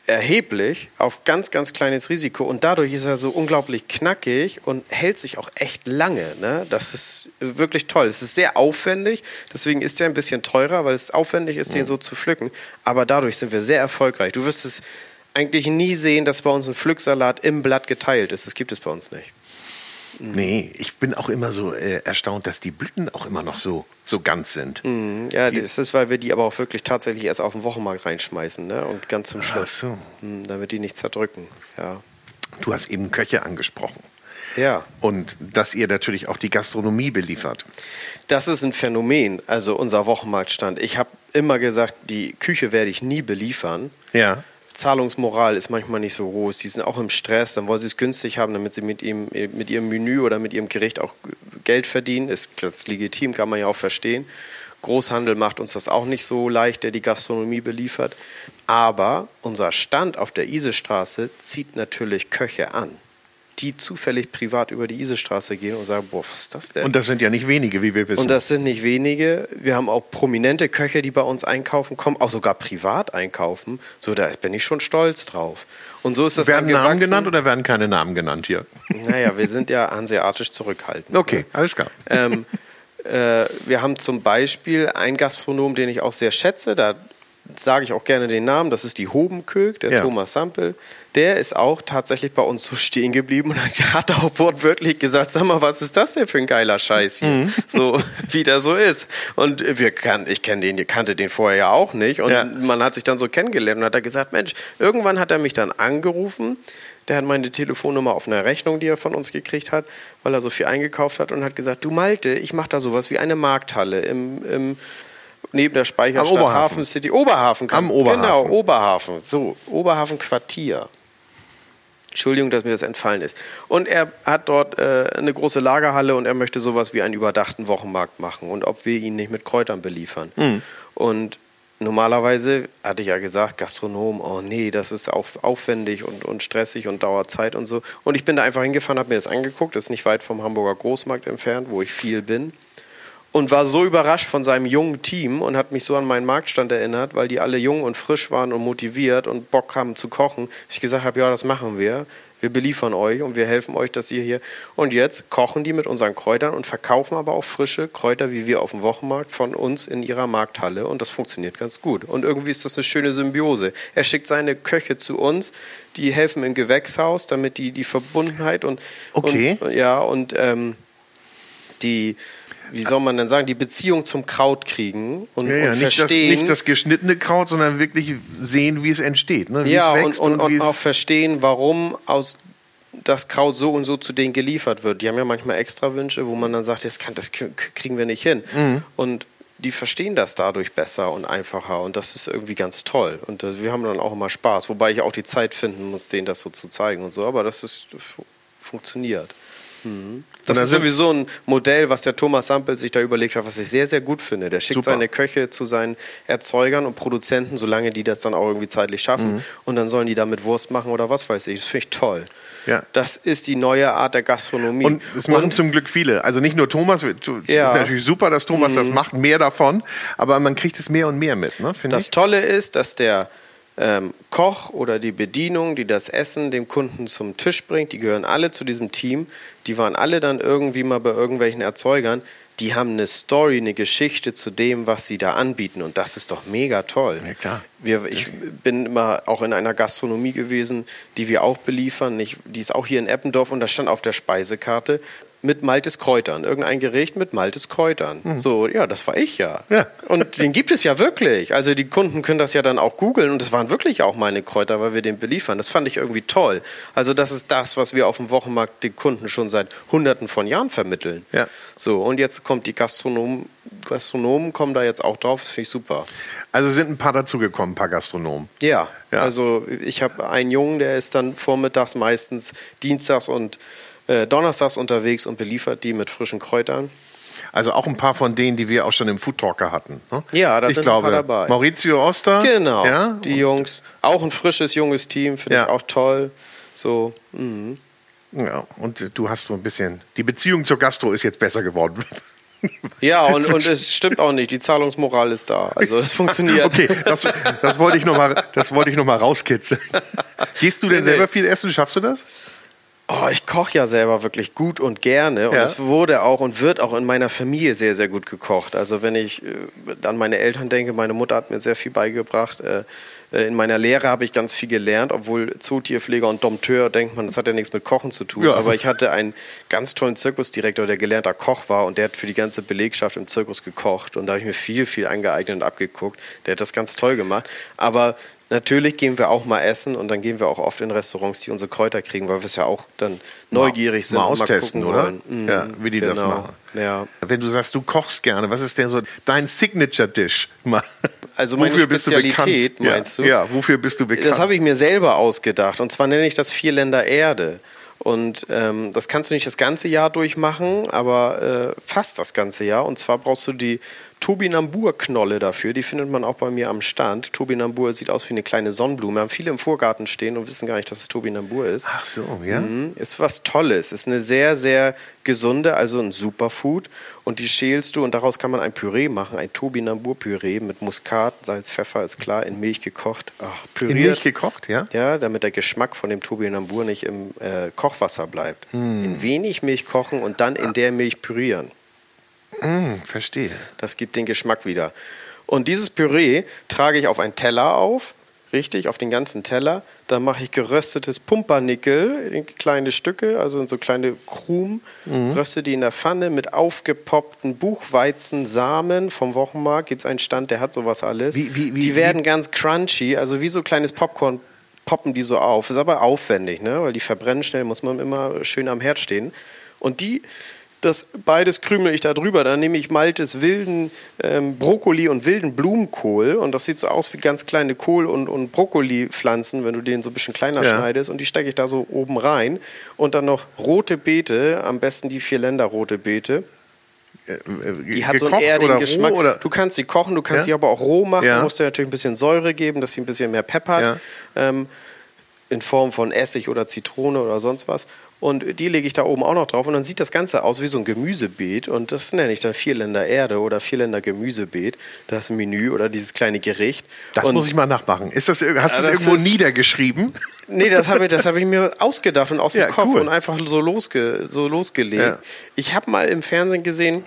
erheblich auf ganz, ganz kleines Risiko und dadurch ist er so unglaublich knackig und hält sich auch echt lange. Ne? Das ist wirklich toll. Es ist sehr aufwendig, deswegen ist er ein bisschen teurer, weil es aufwendig ist, den so zu pflücken. Aber dadurch sind wir sehr erfolgreich. Du wirst es eigentlich nie sehen, dass bei uns ein Pflücksalat im Blatt geteilt ist. Das gibt es bei uns nicht. Nee, ich bin auch immer so äh, erstaunt, dass die Blüten auch immer noch so, so ganz sind. Mhm, ja, die, das ist, weil wir die aber auch wirklich tatsächlich erst auf den Wochenmarkt reinschmeißen ne? und ganz zum Schluss. Ach so. Mhm, damit die nicht zerdrücken. Ja. Du hast eben Köche angesprochen. Ja. Und dass ihr natürlich auch die Gastronomie beliefert. Das ist ein Phänomen, also unser Wochenmarktstand. Ich habe immer gesagt, die Küche werde ich nie beliefern. Ja. Zahlungsmoral ist manchmal nicht so groß. Die sind auch im Stress, dann wollen sie es günstig haben, damit sie mit, ihm, mit ihrem Menü oder mit ihrem Gericht auch Geld verdienen. Ist ganz legitim, kann man ja auch verstehen. Großhandel macht uns das auch nicht so leicht, der die Gastronomie beliefert. Aber unser Stand auf der Isestraße zieht natürlich Köche an die zufällig privat über die Isestraße gehen und sagen, boah, was ist das denn? Und das sind ja nicht wenige, wie wir wissen. Und das sind nicht wenige. Wir haben auch prominente Köche, die bei uns einkaufen kommen, auch sogar privat einkaufen. So, da bin ich schon stolz drauf. Und so ist das Werden Namen genannt oder werden keine Namen genannt hier? Naja, wir sind ja hanseatisch zurückhaltend. Okay, ne? alles klar. Ähm, äh, wir haben zum Beispiel einen Gastronom, den ich auch sehr schätze. Da sage ich auch gerne den Namen. Das ist die Hobenkök, der ja. Thomas Sampel der ist auch tatsächlich bei uns so stehen geblieben und [laughs] hat auch wortwörtlich gesagt, sag mal, was ist das denn für ein geiler Scheiß hier? Mhm. [laughs] So, wie der so ist. Und wir kann, ich kenne den, kannte den vorher ja auch nicht. Und ja. man hat sich dann so kennengelernt und hat er gesagt, Mensch, irgendwann hat er mich dann angerufen. Der hat meine Telefonnummer auf einer Rechnung, die er von uns gekriegt hat, weil er so viel eingekauft hat und hat gesagt, du Malte, ich mache da sowas wie eine Markthalle im, im neben der Speicherstadt Hafen City. Oberhafen. Am Oberhafen. Genau, Oberhafen. So, Oberhafen Quartier. Entschuldigung, dass mir das entfallen ist. Und er hat dort äh, eine große Lagerhalle und er möchte sowas wie einen überdachten Wochenmarkt machen und ob wir ihn nicht mit Kräutern beliefern. Mhm. Und normalerweise hatte ich ja gesagt, Gastronom, oh nee, das ist auf, aufwendig und, und stressig und dauert Zeit und so. Und ich bin da einfach hingefahren, habe mir das angeguckt, das ist nicht weit vom Hamburger Großmarkt entfernt, wo ich viel bin. Und war so überrascht von seinem jungen Team und hat mich so an meinen Marktstand erinnert, weil die alle jung und frisch waren und motiviert und Bock haben zu kochen. Ich gesagt habe, ja, das machen wir wir beliefern euch und wir helfen euch, dass ihr hier. Und jetzt kochen die mit unseren Kräutern und verkaufen aber auch frische Kräuter, wie wir auf dem Wochenmarkt, von uns in ihrer Markthalle. Und das funktioniert ganz gut. Und irgendwie ist das eine schöne Symbiose. Er schickt seine Köche zu uns, die helfen im Gewächshaus, damit die, die Verbundenheit und, okay. und ja, und ähm, die wie soll man denn sagen, die Beziehung zum Kraut kriegen und, ja, ja, und nicht verstehen. Das, nicht das geschnittene Kraut, sondern wirklich sehen, wie es entsteht. Ne? Wie ja, es wächst und, und, und, und auch verstehen, warum aus das Kraut so und so zu denen geliefert wird. Die haben ja manchmal extra Wünsche, wo man dann sagt, das, kann, das kriegen wir nicht hin. Mhm. Und die verstehen das dadurch besser und einfacher und das ist irgendwie ganz toll. Und äh, wir haben dann auch immer Spaß, wobei ich auch die Zeit finden muss, denen das so zu zeigen und so, aber das ist funktioniert. Mhm. Das ist sowieso ein Modell, was der Thomas Sampel sich da überlegt hat, was ich sehr, sehr gut finde. Der schickt Super. seine Köche zu seinen Erzeugern und Produzenten, solange die das dann auch irgendwie zeitlich schaffen. Mhm. Und dann sollen die damit Wurst machen oder was weiß ich. Das finde ich toll. Ja. Das ist die neue Art der Gastronomie. Und es machen und, zum Glück viele. Also nicht nur Thomas. Es ja. ist natürlich super, dass Thomas mhm. das macht, mehr davon. Aber man kriegt es mehr und mehr mit. Ne, das ich. Tolle ist, dass der ähm, Koch oder die Bedienung, die das Essen dem Kunden zum Tisch bringt, die gehören alle zu diesem Team. Die waren alle dann irgendwie mal bei irgendwelchen Erzeugern. Die haben eine Story, eine Geschichte zu dem, was sie da anbieten. Und das ist doch mega toll. Ja, klar. Wir, ich bin immer auch in einer Gastronomie gewesen, die wir auch beliefern. Ich, die ist auch hier in Eppendorf und da stand auf der Speisekarte mit Maltes Kräutern. Irgendein Gericht mit Maltes Kräutern. Mhm. So, ja, das war ich ja. ja. Und den gibt es ja wirklich. Also die Kunden können das ja dann auch googeln und es waren wirklich auch meine Kräuter, weil wir den beliefern. Das fand ich irgendwie toll. Also das ist das, was wir auf dem Wochenmarkt den Kunden schon seit hunderten von Jahren vermitteln. Ja. So, und jetzt kommt die Gastronomen, Gastronomen kommen da jetzt auch drauf, das finde ich super. Also sind ein paar dazugekommen, ein paar Gastronomen. Ja, ja. also ich habe einen Jungen, der ist dann vormittags meistens, dienstags und äh, donnerstags unterwegs und beliefert die mit frischen Kräutern. Also auch ein paar von denen, die wir auch schon im Food Talker hatten. Ne? Ja, da ich sind glaube, ein paar dabei. Maurizio Oster. Genau, ja? die Jungs. Auch ein frisches, junges Team, finde ja. ich auch toll. So, mh. Ja, und du hast so ein bisschen, die Beziehung zur Gastro ist jetzt besser geworden. [laughs] Ja, und, und es stimmt auch nicht. Die Zahlungsmoral ist da. Also das [laughs] funktioniert. Okay, das, das wollte ich nochmal noch, rauskitzeln. [laughs] Gehst du denn selber viel essen? Schaffst du das? Oh, ich koche ja selber wirklich gut und gerne. Und ja. es wurde auch und wird auch in meiner Familie sehr, sehr gut gekocht. Also wenn ich äh, an meine Eltern denke, meine Mutter hat mir sehr viel beigebracht. Äh, in meiner Lehre habe ich ganz viel gelernt, obwohl Zootierpfleger und Dompteur denkt man, das hat ja nichts mit Kochen zu tun. Ja. Aber ich hatte einen ganz tollen Zirkusdirektor, der gelernter Koch war und der hat für die ganze Belegschaft im Zirkus gekocht. Und da habe ich mir viel, viel angeeignet und abgeguckt. Der hat das ganz toll gemacht. Aber Natürlich gehen wir auch mal essen und dann gehen wir auch oft in Restaurants, die unsere Kräuter kriegen, weil wir es ja auch dann neugierig sind. Mal austesten, mal oder? Mhm, ja, wie die genau. das machen. Ja. Wenn du sagst, du kochst gerne, was ist denn so dein Signature-Dish? Also meine wofür Spezialität, du meinst ja. du? Ja, wofür bist du bekannt? Das habe ich mir selber ausgedacht. Und zwar nenne ich das Vierländer Erde. Und ähm, das kannst du nicht das ganze Jahr durchmachen, aber äh, fast das ganze Jahr. Und zwar brauchst du die Tobinambur-Knolle dafür. Die findet man auch bei mir am Stand. Tobinambur sieht aus wie eine kleine Sonnenblume. Haben viele im Vorgarten stehen und wissen gar nicht, dass es Tobinambur ist. Ach so, ja. Mhm. Ist was Tolles. Ist eine sehr, sehr gesunde, also ein Superfood. Und die schälst du und daraus kann man ein Püree machen. Ein Tobinambur-Püree mit Muskat, Salz, Pfeffer, ist klar, in Milch gekocht. Ach, püriert. In Milch gekocht, ja? Ja, damit der Geschmack von dem Tobinambur nicht im äh, Kochwasser bleibt. Mm. In wenig Milch kochen und dann in der Milch pürieren. Mm, verstehe. Das gibt den Geschmack wieder. Und dieses Püree trage ich auf einen Teller auf, richtig, auf den ganzen Teller. Dann mache ich geröstetes Pumpernickel in kleine Stücke, also in so kleine Krumen. Mhm. Röste die in der Pfanne mit aufgepoppten Buchweizensamen vom Wochenmarkt. Gibt es einen Stand, der hat sowas alles. Wie, wie, wie, die werden ganz crunchy, also wie so kleines Popcorn poppen die so auf. Ist aber aufwendig, ne? weil die verbrennen schnell, muss man immer schön am Herd stehen. Und die das beides krümel ich da drüber. Dann nehme ich Maltes wilden ähm, Brokkoli und wilden Blumenkohl und das sieht so aus wie ganz kleine Kohl- und, und Brokkoli-Pflanzen, wenn du den so ein bisschen kleiner ja. schneidest und die stecke ich da so oben rein und dann noch rote Beete, am besten die vier Länder rote Beete äh, die hat so einen erdigen Geschmack. Oder? Du kannst sie kochen, du kannst ja? sie aber auch roh machen. Ja. Du musst dir natürlich ein bisschen Säure geben, dass sie ein bisschen mehr Pep hat. Ähm, in Form von Essig oder Zitrone oder sonst was. Und die lege ich da oben auch noch drauf. Und dann sieht das Ganze aus wie so ein Gemüsebeet. Und das nenne ich dann Vierländer Erde oder Vierländer Gemüsebeet. Das Menü oder dieses kleine Gericht. Das und muss ich mal nachmachen. Ist das, hast du das irgendwo ist, niedergeschrieben? Nee, das habe ich, hab ich mir ausgedacht und aus dem ja, Kopf cool. und einfach so, losge, so losgelegt. Ja. Ich habe mal im Fernsehen gesehen,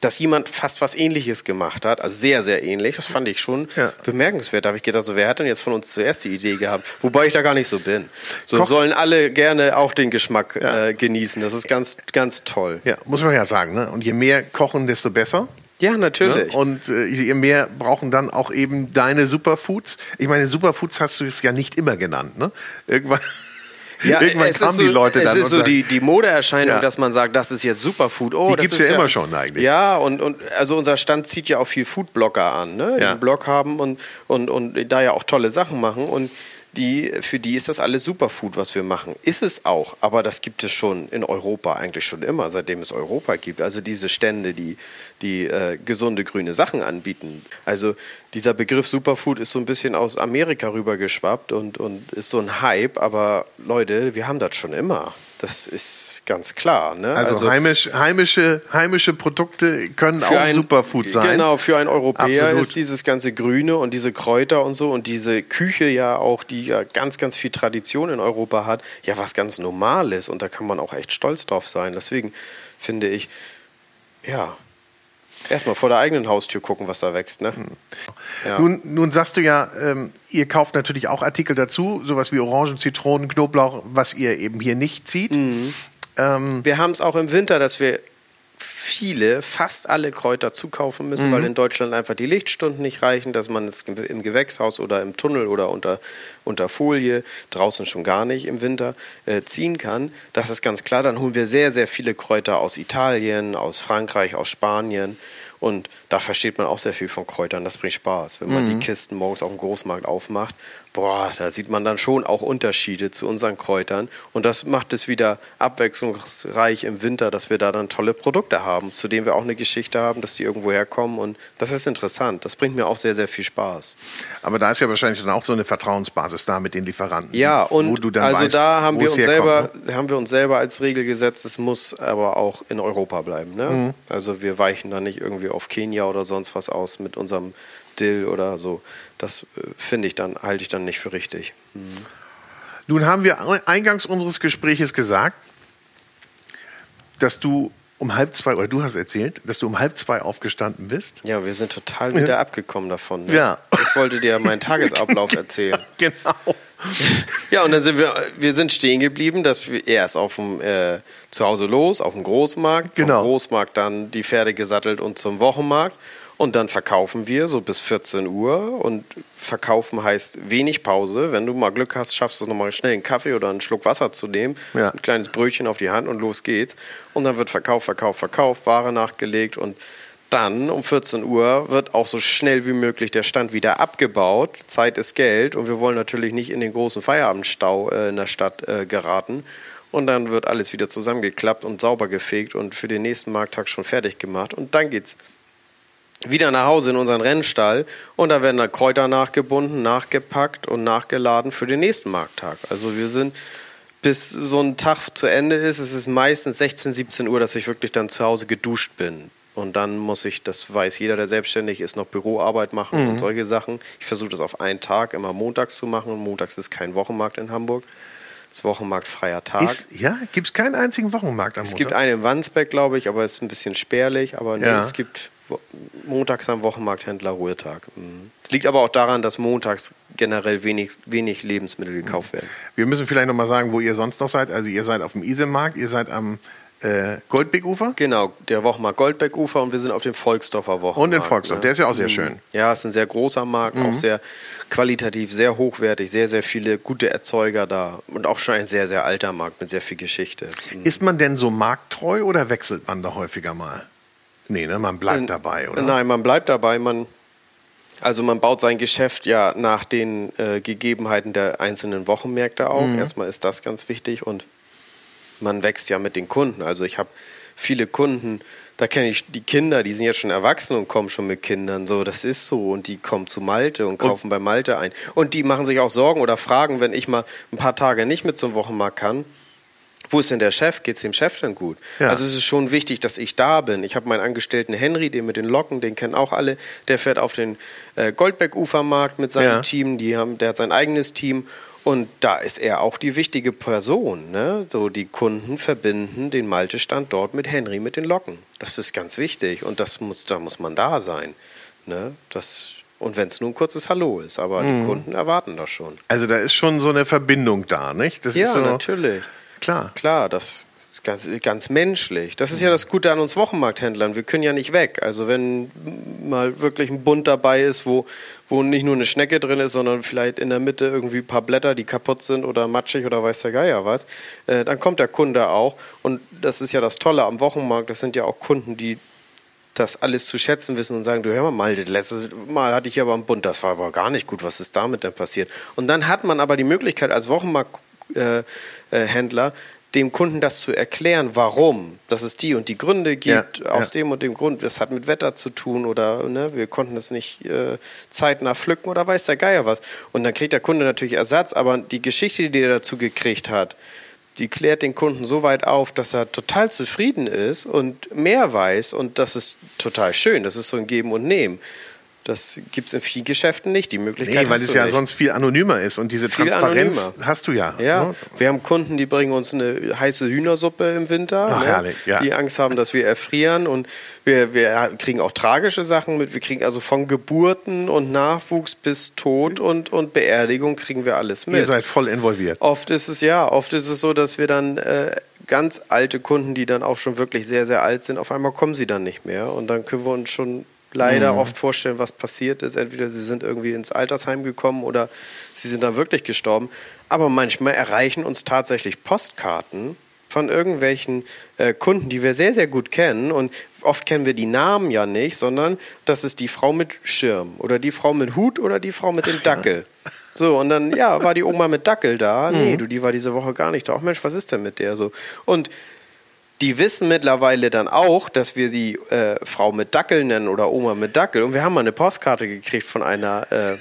dass jemand fast was Ähnliches gemacht hat, also sehr, sehr ähnlich. Das fand ich schon ja. bemerkenswert. Da habe ich gedacht, so, wer hat denn jetzt von uns zuerst die Idee gehabt? Wobei ich da gar nicht so bin. So Koch sollen alle gerne auch den Geschmack ja. äh, genießen. Das ist ganz, ganz toll. Ja, muss man ja sagen. Ne? Und je mehr kochen, desto besser. Ja, natürlich. Ne? Und äh, je mehr brauchen dann auch eben deine Superfoods. Ich meine, Superfoods hast du es ja nicht immer genannt. Ne? Irgendwann ja, Irgendwann kamen so, die Leute dann. Es ist so die, die Modeerscheinung, ja. dass man sagt, das ist jetzt Superfood. Oh, die gibt es ja, ja, immer schon eigentlich. Ja, und, und also unser Stand zieht ja auch viel Foodblogger an, ne? die einen Blog haben und, und, und da ja auch tolle Sachen machen. Und die, für die ist das alles Superfood, was wir machen. Ist es auch, aber das gibt es schon in Europa eigentlich schon immer, seitdem es Europa gibt. Also diese Stände, die, die äh, gesunde grüne Sachen anbieten. Also dieser Begriff Superfood ist so ein bisschen aus Amerika rübergeschwappt und, und ist so ein Hype, aber Leute, wir haben das schon immer. Das ist ganz klar. Ne? Also, also heimisch, heimische, heimische Produkte können auch ein, Superfood sein. Genau, für einen Europäer Absolut. ist dieses ganze Grüne und diese Kräuter und so und diese Küche ja auch, die ja ganz, ganz viel Tradition in Europa hat, ja was ganz Normales und da kann man auch echt stolz drauf sein. Deswegen finde ich, ja, Erstmal vor der eigenen Haustür gucken, was da wächst. Ne? Hm. Ja. Nun, nun sagst du ja, ähm, ihr kauft natürlich auch Artikel dazu, sowas wie Orangen, Zitronen, Knoblauch, was ihr eben hier nicht zieht. Mhm. Ähm, wir haben es auch im Winter, dass wir viele, fast alle Kräuter zukaufen müssen, mhm. weil in Deutschland einfach die Lichtstunden nicht reichen, dass man es im Gewächshaus oder im Tunnel oder unter, unter Folie, draußen schon gar nicht im Winter, äh, ziehen kann. Das ist ganz klar. Dann holen wir sehr, sehr viele Kräuter aus Italien, aus Frankreich, aus Spanien. Und da versteht man auch sehr viel von Kräutern. Das bringt Spaß, wenn man mhm. die Kisten morgens auf dem Großmarkt aufmacht boah, da sieht man dann schon auch Unterschiede zu unseren Kräutern. Und das macht es wieder abwechslungsreich im Winter, dass wir da dann tolle Produkte haben, zu denen wir auch eine Geschichte haben, dass die irgendwo herkommen. Und das ist interessant. Das bringt mir auch sehr, sehr viel Spaß. Aber da ist ja wahrscheinlich dann auch so eine Vertrauensbasis da mit den Lieferanten. Ja, und also weißt, da haben wir, uns selber, ne? haben wir uns selber als Regel gesetzt, es muss aber auch in Europa bleiben. Ne? Mhm. Also wir weichen da nicht irgendwie auf Kenia oder sonst was aus mit unserem Dill oder so. Das äh, finde ich dann, halte ich dann nicht für richtig. Mhm. Nun haben wir eingangs unseres Gespräches gesagt, dass du um halb zwei, oder du hast erzählt, dass du um halb zwei aufgestanden bist. Ja, wir sind total wieder ja. abgekommen davon. Ne? Ja. Ich wollte dir meinen Tagesablauf [laughs] erzählen. [laughs] Genau. Ja, und dann sind wir, wir sind stehen geblieben, dass wir erst auf dem äh, zu Hause los, auf dem Großmarkt, genau. vom Großmarkt dann die Pferde gesattelt und zum Wochenmarkt. Und dann verkaufen wir so bis 14 Uhr. Und verkaufen heißt wenig Pause. Wenn du mal Glück hast, schaffst du es nochmal schnell einen Kaffee oder einen Schluck Wasser zu nehmen. Ja. Ein kleines Brötchen auf die Hand und los geht's. Und dann wird verkauft, verkauft, verkauft, Ware nachgelegt und dann um 14 Uhr wird auch so schnell wie möglich der Stand wieder abgebaut. Zeit ist Geld und wir wollen natürlich nicht in den großen Feierabendstau äh, in der Stadt äh, geraten. Und dann wird alles wieder zusammengeklappt und sauber gefegt und für den nächsten Markttag schon fertig gemacht. Und dann geht's wieder nach Hause in unseren Rennstall und da werden dann Kräuter nachgebunden, nachgepackt und nachgeladen für den nächsten Markttag. Also wir sind bis so ein Tag zu Ende ist, es ist meistens 16, 17 Uhr, dass ich wirklich dann zu Hause geduscht bin. Und dann muss ich, das weiß jeder, der selbstständig ist, noch Büroarbeit machen mhm. und solche Sachen. Ich versuche das auf einen Tag immer montags zu machen. Und montags ist kein Wochenmarkt in Hamburg. Das ist Wochenmarkt freier Tag. Ist, ja, gibt es keinen einzigen Wochenmarkt am Montag? Es gibt einen in Wandsbeck, glaube ich, aber es ist ein bisschen spärlich. Aber nee, ja. es gibt montags am Wochenmarkthändler Ruhetag. Mhm. Liegt aber auch daran, dass montags generell wenig, wenig Lebensmittel gekauft werden. Wir müssen vielleicht noch mal sagen, wo ihr sonst noch seid. Also ihr seid auf dem Isemarkt, ihr seid am äh, Goldbeckufer? Genau, der Wochenmarkt Goldbeckufer und wir sind auf dem Volksdorfer Wochenmarkt. Und den Volksdorf, ne? der ist ja auch sehr mhm. schön. Ja, es ist ein sehr großer Markt, mhm. auch sehr qualitativ, sehr hochwertig, sehr, sehr viele gute Erzeuger da und auch schon ein sehr, sehr alter Markt mit sehr viel Geschichte. Mhm. Ist man denn so markttreu oder wechselt man da häufiger mal? Nee, ne, man bleibt dabei, oder? Nein, man bleibt dabei. Man, also man baut sein Geschäft ja nach den äh, Gegebenheiten der einzelnen Wochenmärkte auf. Mhm. Erstmal ist das ganz wichtig und man wächst ja mit den Kunden. Also ich habe viele Kunden Da kenne ich die Kinder, die sind jetzt schon erwachsen und kommen schon mit Kindern. So, das ist so. Und die kommen zu Malte und kaufen und bei Malte ein. Und die machen sich auch Sorgen oder fragen, wenn ich mal ein paar Tage nicht mit zum Wochenmarkt kann. Wo ist denn der Chef? Geht es dem Chef denn gut? Ja. Also es ist schon wichtig, dass ich da bin. Ich habe meinen Angestellten Henry, den mit den Locken, den kennen auch alle. Der fährt auf den äh, Goldberg-Ufermarkt mit seinem ja. Team. Die haben, der hat sein eigenes Team. Und da ist er auch die wichtige Person. Ne? So die Kunden verbinden den Malte-Stand dort mit Henry mit den Locken. Das ist ganz wichtig und das muss, da muss man da sein. Ne? Das, und wenn es nur ein kurzes Hallo ist, aber mhm. die Kunden erwarten das schon. Also da ist schon so eine Verbindung da, nicht? Das ja, so, natürlich. Klar. Klar, das ist ganz, ganz menschlich. Das ist ja das Gute an uns Wochenmarkthändlern. Wir können ja nicht weg. Also wenn mal wirklich ein Bund dabei ist, wo wo nicht nur eine Schnecke drin ist, sondern vielleicht in der Mitte irgendwie ein paar Blätter, die kaputt sind oder matschig oder weiß der Geier was, äh, dann kommt der Kunde auch. Und das ist ja das Tolle am Wochenmarkt, das sind ja auch Kunden, die das alles zu schätzen wissen und sagen, du hör mal, das letzte Mal hatte ich aber einen Bund, das war aber gar nicht gut, was ist damit denn passiert? Und dann hat man aber die Möglichkeit als Wochenmarkthändler, äh, äh, dem Kunden das zu erklären, warum, dass es die und die Gründe gibt, ja, aus ja. dem und dem Grund, das hat mit Wetter zu tun oder ne, wir konnten es nicht äh, zeitnah pflücken oder weiß der Geier was. Und dann kriegt der Kunde natürlich Ersatz, aber die Geschichte, die er dazu gekriegt hat, die klärt den Kunden so weit auf, dass er total zufrieden ist und mehr weiß und das ist total schön. Das ist so ein Geben und Nehmen. Das gibt es in vielen Geschäften nicht, die Möglichkeit. Nee, weil es ja nicht. sonst viel anonymer ist und diese viel Transparenz anonymer. hast du ja. Ja, ne? wir haben Kunden, die bringen uns eine heiße Hühnersuppe im Winter, Ach, ne? herrlich, ja. die Angst haben, dass wir erfrieren und wir, wir kriegen auch tragische Sachen mit. Wir kriegen also von Geburten und Nachwuchs bis Tod und, und Beerdigung kriegen wir alles mit. Ihr seid voll involviert. Oft ist es ja, oft ist es so, dass wir dann äh, ganz alte Kunden, die dann auch schon wirklich sehr, sehr alt sind, auf einmal kommen sie dann nicht mehr und dann können wir uns schon leider mhm. oft vorstellen, was passiert ist. Entweder sie sind irgendwie ins Altersheim gekommen oder sie sind da wirklich gestorben. Aber manchmal erreichen uns tatsächlich Postkarten von irgendwelchen äh, Kunden, die wir sehr, sehr gut kennen. Und oft kennen wir die Namen ja nicht, sondern das ist die Frau mit Schirm oder die Frau mit Hut oder die Frau mit dem Dackel. So, und dann, ja, war die Oma mit Dackel da? Nee, mhm. du, die war diese Woche gar nicht da. Ach Mensch, was ist denn mit der so? Und die wissen mittlerweile dann auch, dass wir die äh, Frau mit Dackel nennen oder Oma mit Dackel. Und wir haben mal eine Postkarte gekriegt von einer äh,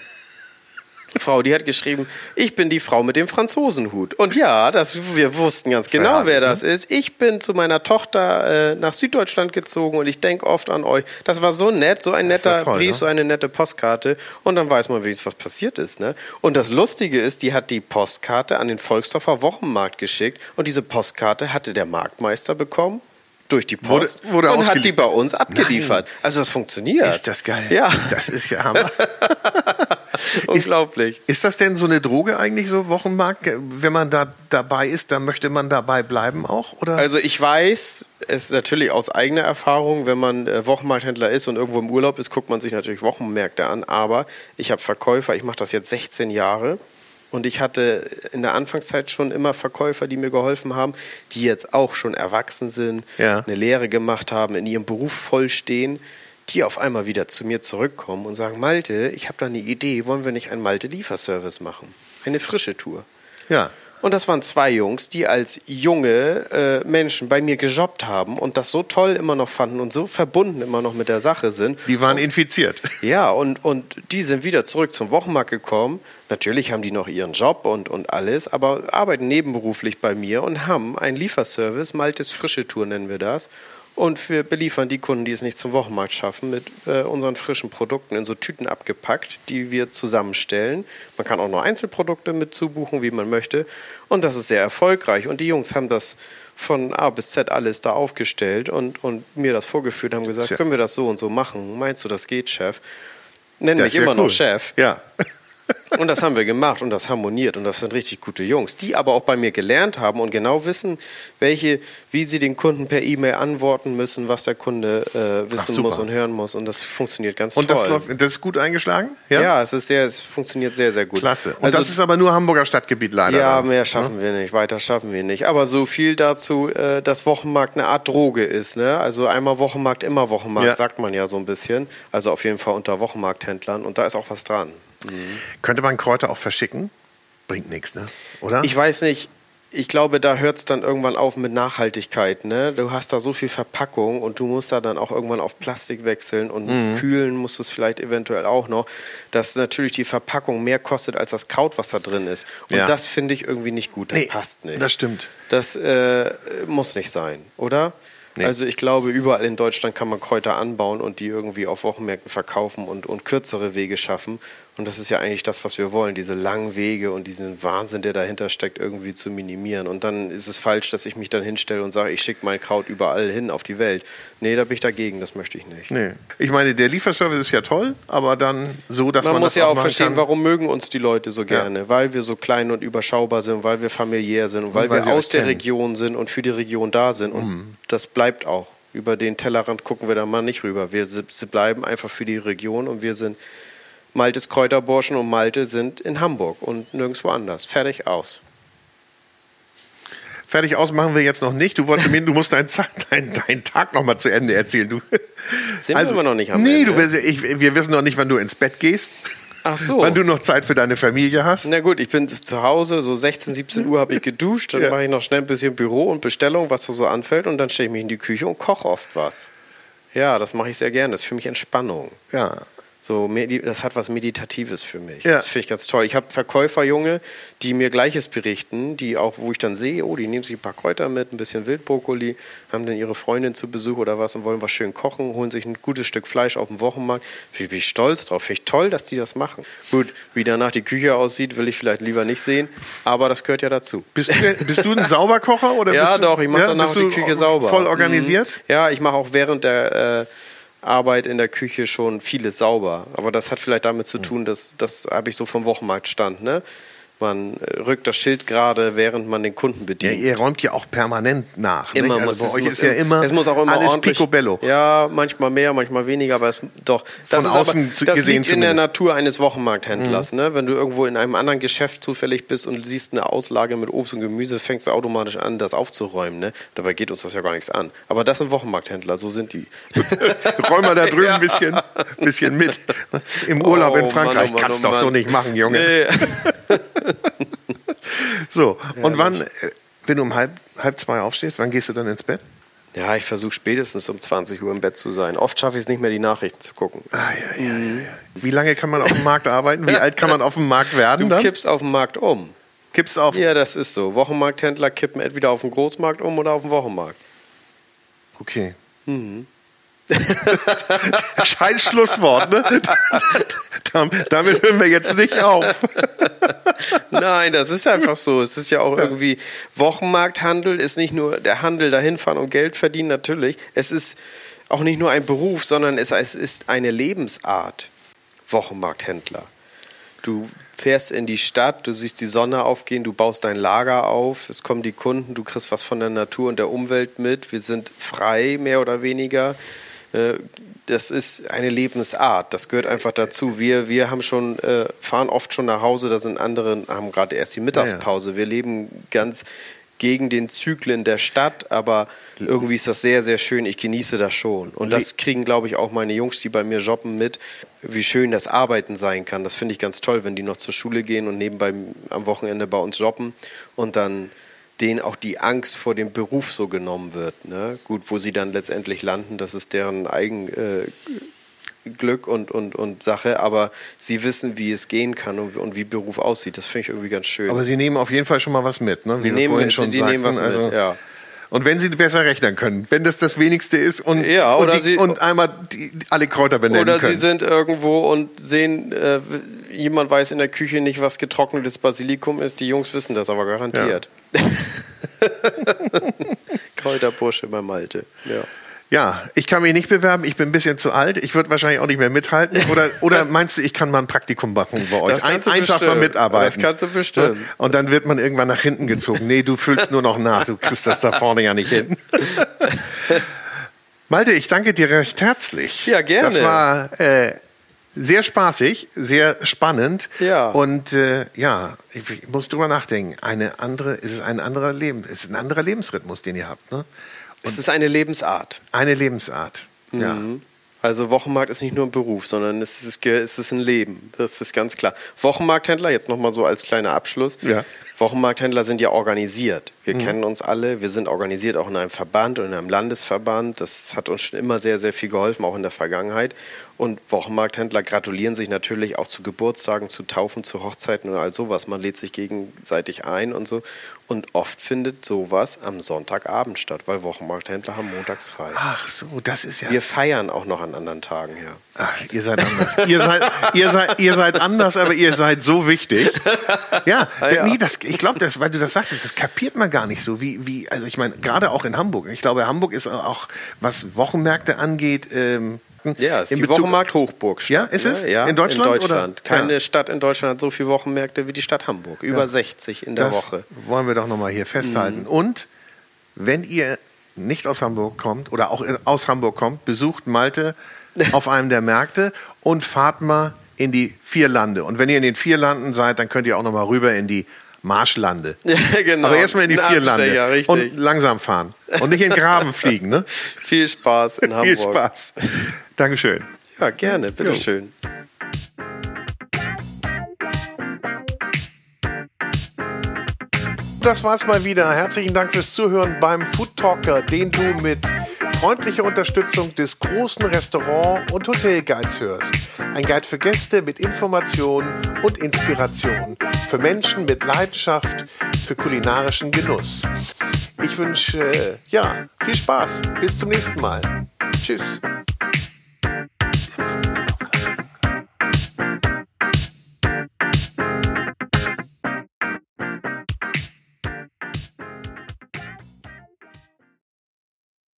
Frau, die hat geschrieben, ich bin die Frau mit dem Franzosenhut. Und ja, das, wir wussten ganz genau, wer das ne? ist. Ich bin zu meiner Tochter äh, nach Süddeutschland gezogen und ich denke oft an euch. Das war so nett, so ein netter toll, Brief, ne? so eine nette Postkarte. Und dann weiß man wenigstens, was passiert ist. Ne? Und das Lustige ist, die hat die Postkarte an den Volksdorfer Wochenmarkt geschickt und diese Postkarte hatte der Marktmeister bekommen durch die Post wurde, wurde und hat die bei uns abgeliefert. Nein. Also das funktioniert. Ist das geil? Ja. Das ist ja Hammer. [laughs] [laughs] Unglaublich. Ist, ist, das denn so eine Droge eigentlich, so Wochenmarkt? Wenn man da dabei ist, dann möchte man dabei bleiben auch? Oder? Also ich weiß es natürlich aus eigener Erfahrung, wenn man äh, Wochenmarkthändler ist und irgendwo im Urlaub ist, guckt man sich natürlich Wochenmärkte an. Aber ich habe Verkäufer, ich mache das jetzt 16 Jahre. Und ich hatte in der Anfangszeit schon immer Verkäufer, die mir geholfen haben, die jetzt auch schon erwachsen sind, ja. eine Lehre gemacht haben, in ihrem Beruf vollstehen die auf einmal wieder zu mir zurückkommen und sagen, Malte, ich habe da eine Idee, wollen wir nicht einen Malte-Lieferservice machen? Eine frische Tour. Ja. Und das waren zwei Jungs, die als junge äh, Menschen bei mir gejobbt haben und das so toll immer noch fanden und so verbunden immer noch mit der Sache sind. Die waren und, infiziert. [laughs] Ja, und, und die sind wieder zurück zum Wochenmarkt gekommen. Natürlich haben die noch ihren Job und, und alles, aber arbeiten nebenberuflich bei mir und haben einen Lieferservice, Maltes Frische Tour nennen wir das. Und wir beliefern die Kunden, die es nicht zum Wochenmarkt schaffen, mit äh, unseren frischen Produkten in so Tüten abgepackt, die wir zusammenstellen. Man kann auch noch Einzelprodukte mit zubuchen, wie man möchte. Und das ist sehr erfolgreich. Und die Jungs haben das von A bis Z alles da aufgestellt und, und mir das vorgeführt, haben gesagt, können wir das so und so machen? Meinst du, das geht, Chef? Nenn mich immer cool. noch Chef. Ja. [laughs] Und das haben wir gemacht und das harmoniert und das sind richtig gute Jungs, die aber auch bei mir gelernt haben und genau wissen, welche, wie sie den Kunden per E-Mail antworten müssen, was der Kunde äh, wissen Ach, muss und hören muss und das funktioniert ganz und toll. Und das, das, ist gut eingeschlagen? Ja? ja, es ist sehr, es funktioniert sehr, sehr gut. Klasse. Und also das ist aber nur Hamburger Stadtgebiet leider. Ja, dann. mehr schaffen ja? wir nicht, weiter schaffen wir nicht. Aber so viel dazu, äh, dass Wochenmarkt eine Art Droge ist. Ne? Also einmal Wochenmarkt, immer Wochenmarkt, ja. sagt man ja so ein bisschen. Also auf jeden Fall unter Wochenmarkthändlern und da ist auch was dran. Mhm. Könnte man Kräuter auch verschicken? Bringt nichts, ne? Oder? Ich weiß nicht. ich glaube, da hört es dann irgendwann auf mit Nachhaltigkeit. Ne? Du hast da so viel Verpackung und du musst da dann auch irgendwann auf Plastik wechseln und mhm. kühlen musst du es vielleicht eventuell auch noch, dass natürlich die Verpackung mehr kostet als das Kraut, was da drin ist. Und ja. das finde ich irgendwie nicht gut. Das nee, passt nicht. Das stimmt. Das äh, muss nicht sein, oder? Nee. Also ich glaube, überall in Deutschland kann man Kräuter anbauen und die irgendwie auf Wochenmärkten verkaufen und, und kürzere Wege schaffen. Und das ist ja eigentlich das, was wir wollen, diese langen Wege und diesen Wahnsinn, der dahinter steckt, irgendwie zu minimieren. Und dann ist es falsch, dass ich mich dann hinstelle und sage, ich schicke mein Kraut überall hin auf die Welt. Nee, da bin ich dagegen, das möchte ich nicht. Nee. Ich meine, der Lieferservice ist ja toll, aber dann so, dass man. Man muss ja auch verstehen, kann. warum mögen uns die Leute so gerne? Ja. Weil wir so klein und überschaubar sind, weil wir familiär sind und weil, und weil wir aus der. Region sind und für die Region da sind. Und mhm. das bleibt auch. Über den Tellerrand gucken wir da mal nicht rüber. Wir bleiben einfach für die Region und wir sind Maltes Kräuterborschen und Malte sind in Hamburg und nirgendwo anders. Fertig aus. Fertig aus machen wir jetzt noch nicht. Du wolltest mir, du musst deinen, deinen, deinen Tag noch mal zu Ende erzählen. Du. Sind also, wir noch nicht am nee, Ende? Nee, ich, wir wissen noch nicht, wann du ins Bett gehst. Ach so. Wann du noch Zeit für deine Familie hast. Na gut, ich bin zu Hause, so 16, 17 Uhr habe ich geduscht, dann ja. mache ich noch schnell ein bisschen Büro und Bestellung, was da so anfällt und dann stelle ich mich in die Küche und koche oft was. Ja, das mache ich sehr gerne. Das ist für mich Entspannung. Ja. So, das hat was Meditatives für mich. Ja. Das finde ich ganz toll. Ich habe Verkäuferjunge, die mir Gleiches berichten, die auch, wo ich dann sehe, oh, die nehmen sich ein paar Kräuter mit, ein bisschen Wildbrokkoli, haben dann ihre Freundin zu Besuch oder was und wollen was schön kochen, holen sich ein gutes Stück Fleisch auf dem Wochenmarkt. Wie, wie stolz drauf. Finde ich toll, dass die das machen. Gut, wie danach die Küche aussieht, will ich vielleicht lieber nicht sehen, aber das gehört ja dazu. Bist du, bist du ein [laughs] Sauberkocher? Oder ja, du, doch, ich mache ja, danach die Küche sauber. Voll organisiert? Mhm. Ja, ich mache auch während der. Äh, Arbeit in der Küche schon vieles sauber. Aber das hat vielleicht damit zu tun, dass das habe ich so vom Wochenmarkt stand. Ne? Man rückt das Schild gerade, während man den Kunden bedient. Ja, ihr räumt ja auch permanent nach. Immer nicht? Also muss bei euch ist ja immer es muss auch immer alles ordentlich, picobello. Ja, manchmal mehr, manchmal weniger, aber es, doch. Das, Von außen aber, das liegt in der Natur eines Wochenmarkthändlers. Mhm. Ne? Wenn du irgendwo in einem anderen Geschäft zufällig bist und siehst eine Auslage mit Obst und Gemüse, fängst du automatisch an, das aufzuräumen. Ne? Dabei geht uns das ja gar nichts an. Aber das sind Wochenmarkthändler, so sind die. [laughs] Räum mal da drüben ein bisschen, bisschen mit. [laughs] Im Urlaub oh, in Frankreich Mann, oh, kannst oh, doch so nicht machen, Junge. Nee. [laughs] So, und wann, äh, wenn du um halb, halb zwei aufstehst, wann gehst du dann ins Bett? Ja, ich versuche spätestens um 20 Uhr im Bett zu sein. Oft schaffe ich es nicht mehr, die Nachrichten zu gucken. Ah, ja, ja, ja, ja. Wie lange kann man auf dem Markt arbeiten? Wie [laughs] alt kann man auf dem Markt werden? Du dann? kippst auf dem Markt um. Kippst auf? Ja, das ist so. Wochenmarkthändler kippen entweder auf dem Großmarkt um oder auf dem Wochenmarkt. Okay. Mhm. [laughs] Scheiß Schlusswort, ne? Damit hören wir jetzt nicht auf. Nein, das ist einfach so. Es ist ja auch irgendwie Wochenmarkthandel, ist nicht nur der Handel dahinfahren und Geld verdienen, natürlich. Es ist auch nicht nur ein Beruf, sondern es ist eine Lebensart. Wochenmarkthändler. Du fährst in die Stadt, du siehst die Sonne aufgehen, du baust dein Lager auf, es kommen die Kunden, du kriegst was von der Natur und der Umwelt mit. Wir sind frei, mehr oder weniger. Äh, das ist eine Lebensart. Das gehört einfach dazu. Wir, wir haben schon, äh, fahren oft schon nach Hause, da sind andere, haben gerade erst die Mittagspause. Wir leben ganz gegen den Zyklen der Stadt, aber irgendwie ist das sehr, sehr schön. Ich genieße das schon. Und das kriegen, glaube ich, auch meine Jungs, die bei mir jobben, mit, wie schön das Arbeiten sein kann. Das finde ich ganz toll, wenn die noch zur Schule gehen und nebenbei am Wochenende bei uns jobben und dann denen auch die Angst vor dem Beruf so genommen wird. Ne? Gut, wo sie dann letztendlich landen, das ist deren eigen äh, Glück und, und, und Sache, aber sie wissen, wie es gehen kann und, und wie Beruf aussieht. Das finde ich irgendwie ganz schön. Aber sie nehmen auf jeden Fall schon mal was mit, ne? Wie die nehmen, schon die sagten, nehmen was also mit, ja. Und wenn sie besser rechnen können, wenn das das Wenigste ist und, ja, und, die, sie, und einmal die, alle Kräuter benennen oder können. Oder sie sind irgendwo und sehen, äh, jemand weiß in der Küche nicht, was getrocknetes Basilikum ist. Die Jungs wissen das aber garantiert. Ja. [laughs] Kräuterbursche bei Malte. Ja. Ja, ich kann mich nicht bewerben, ich bin ein bisschen zu alt, ich würde wahrscheinlich auch nicht mehr mithalten. Oder, oder [laughs] meinst du, ich kann mal ein Praktikum machen bei euch? Das kannst ein, einfach mal mitarbeiten. Das kannst du bestimmt. Und dann wird man irgendwann nach hinten gezogen. Nee, du fühlst nur noch nach, du kriegst das da vorne ja nicht hin. [laughs] Malte, ich danke dir recht herzlich. Ja, gerne. Das war äh, sehr spaßig, sehr spannend. Ja. Und äh, ja, ich, ich, muss drüber nachdenken. Eine andere, ist es ein anderer Leben, es ist ein anderer Lebensrhythmus, den ihr habt, ne? es ist eine Lebensart. Eine Lebensart, mhm. ja. Also Wochenmarkt ist nicht nur ein Beruf, sondern es ist, es ist ein Leben. Das ist ganz klar. Wochenmarkthändler, jetzt nochmal so als kleiner Abschluss. Ja. Wochenmarkthändler sind ja organisiert. Wir mhm. kennen uns alle, wir sind organisiert auch in einem Verband und in einem Landesverband. Das hat uns schon immer sehr, sehr viel geholfen, auch in der Vergangenheit. Und Wochenmarkthändler gratulieren sich natürlich auch zu Geburtstagen, zu Taufen, zu Hochzeiten und all sowas. Man lädt sich gegenseitig ein und so. Und oft findet sowas am Sonntagabend statt, weil Wochenmarkthändler haben montags frei. Ach so, das ist ja. Wir feiern auch noch an anderen Tagen, ja. Ach, ihr seid anders. ihr, seid, ihr, seid, ihr seid anders, aber ihr seid so wichtig. [laughs] Ja, ah, ja. Nee, das, ich glaube, weil du das sagtest, das kapiert man gar nicht so. Wie, wie, also ich meine, gerade auch in Hamburg. Ich glaube, Hamburg ist auch, was Wochenmärkte angeht, ähm, ja, ist in die Bezug Wochenmarkt Hochburg. Ja, ist es? Ja, in Deutschland? In Deutschland. Oder? Keine ja. Stadt in Deutschland hat so viele Wochenmärkte wie die Stadt Hamburg. Über ja. 60 in der das Woche. Wollen wir doch nochmal hier festhalten. Mhm. Und wenn ihr nicht aus Hamburg kommt oder auch aus Hamburg kommt, besucht Malte [laughs] auf einem der Märkte und fahrt mal in die vier Lande. Und wenn ihr in den vier Landen seid, dann könnt ihr auch noch mal rüber in die Marschlande. [laughs] Ja, genau. Aber erstmal in die vier Lande. Richtig. Und langsam fahren. Und nicht in den Graben [laughs] fliegen. Ne? Viel Spaß in [laughs] Hamburg. Viel Spaß. Dankeschön. Ja, gerne. Bitteschön. Das war's mal wieder. Herzlichen Dank fürs Zuhören beim Food Talker, den du mit freundlicher Unterstützung des großen Restaurant- und Hotelguides hörst. Ein Guide für Gäste mit Informationen und Inspiration. Für Menschen mit Leidenschaft für kulinarischen Genuss. Ich wünsche, äh, ja, viel Spaß. Bis zum nächsten Mal. Tschüss.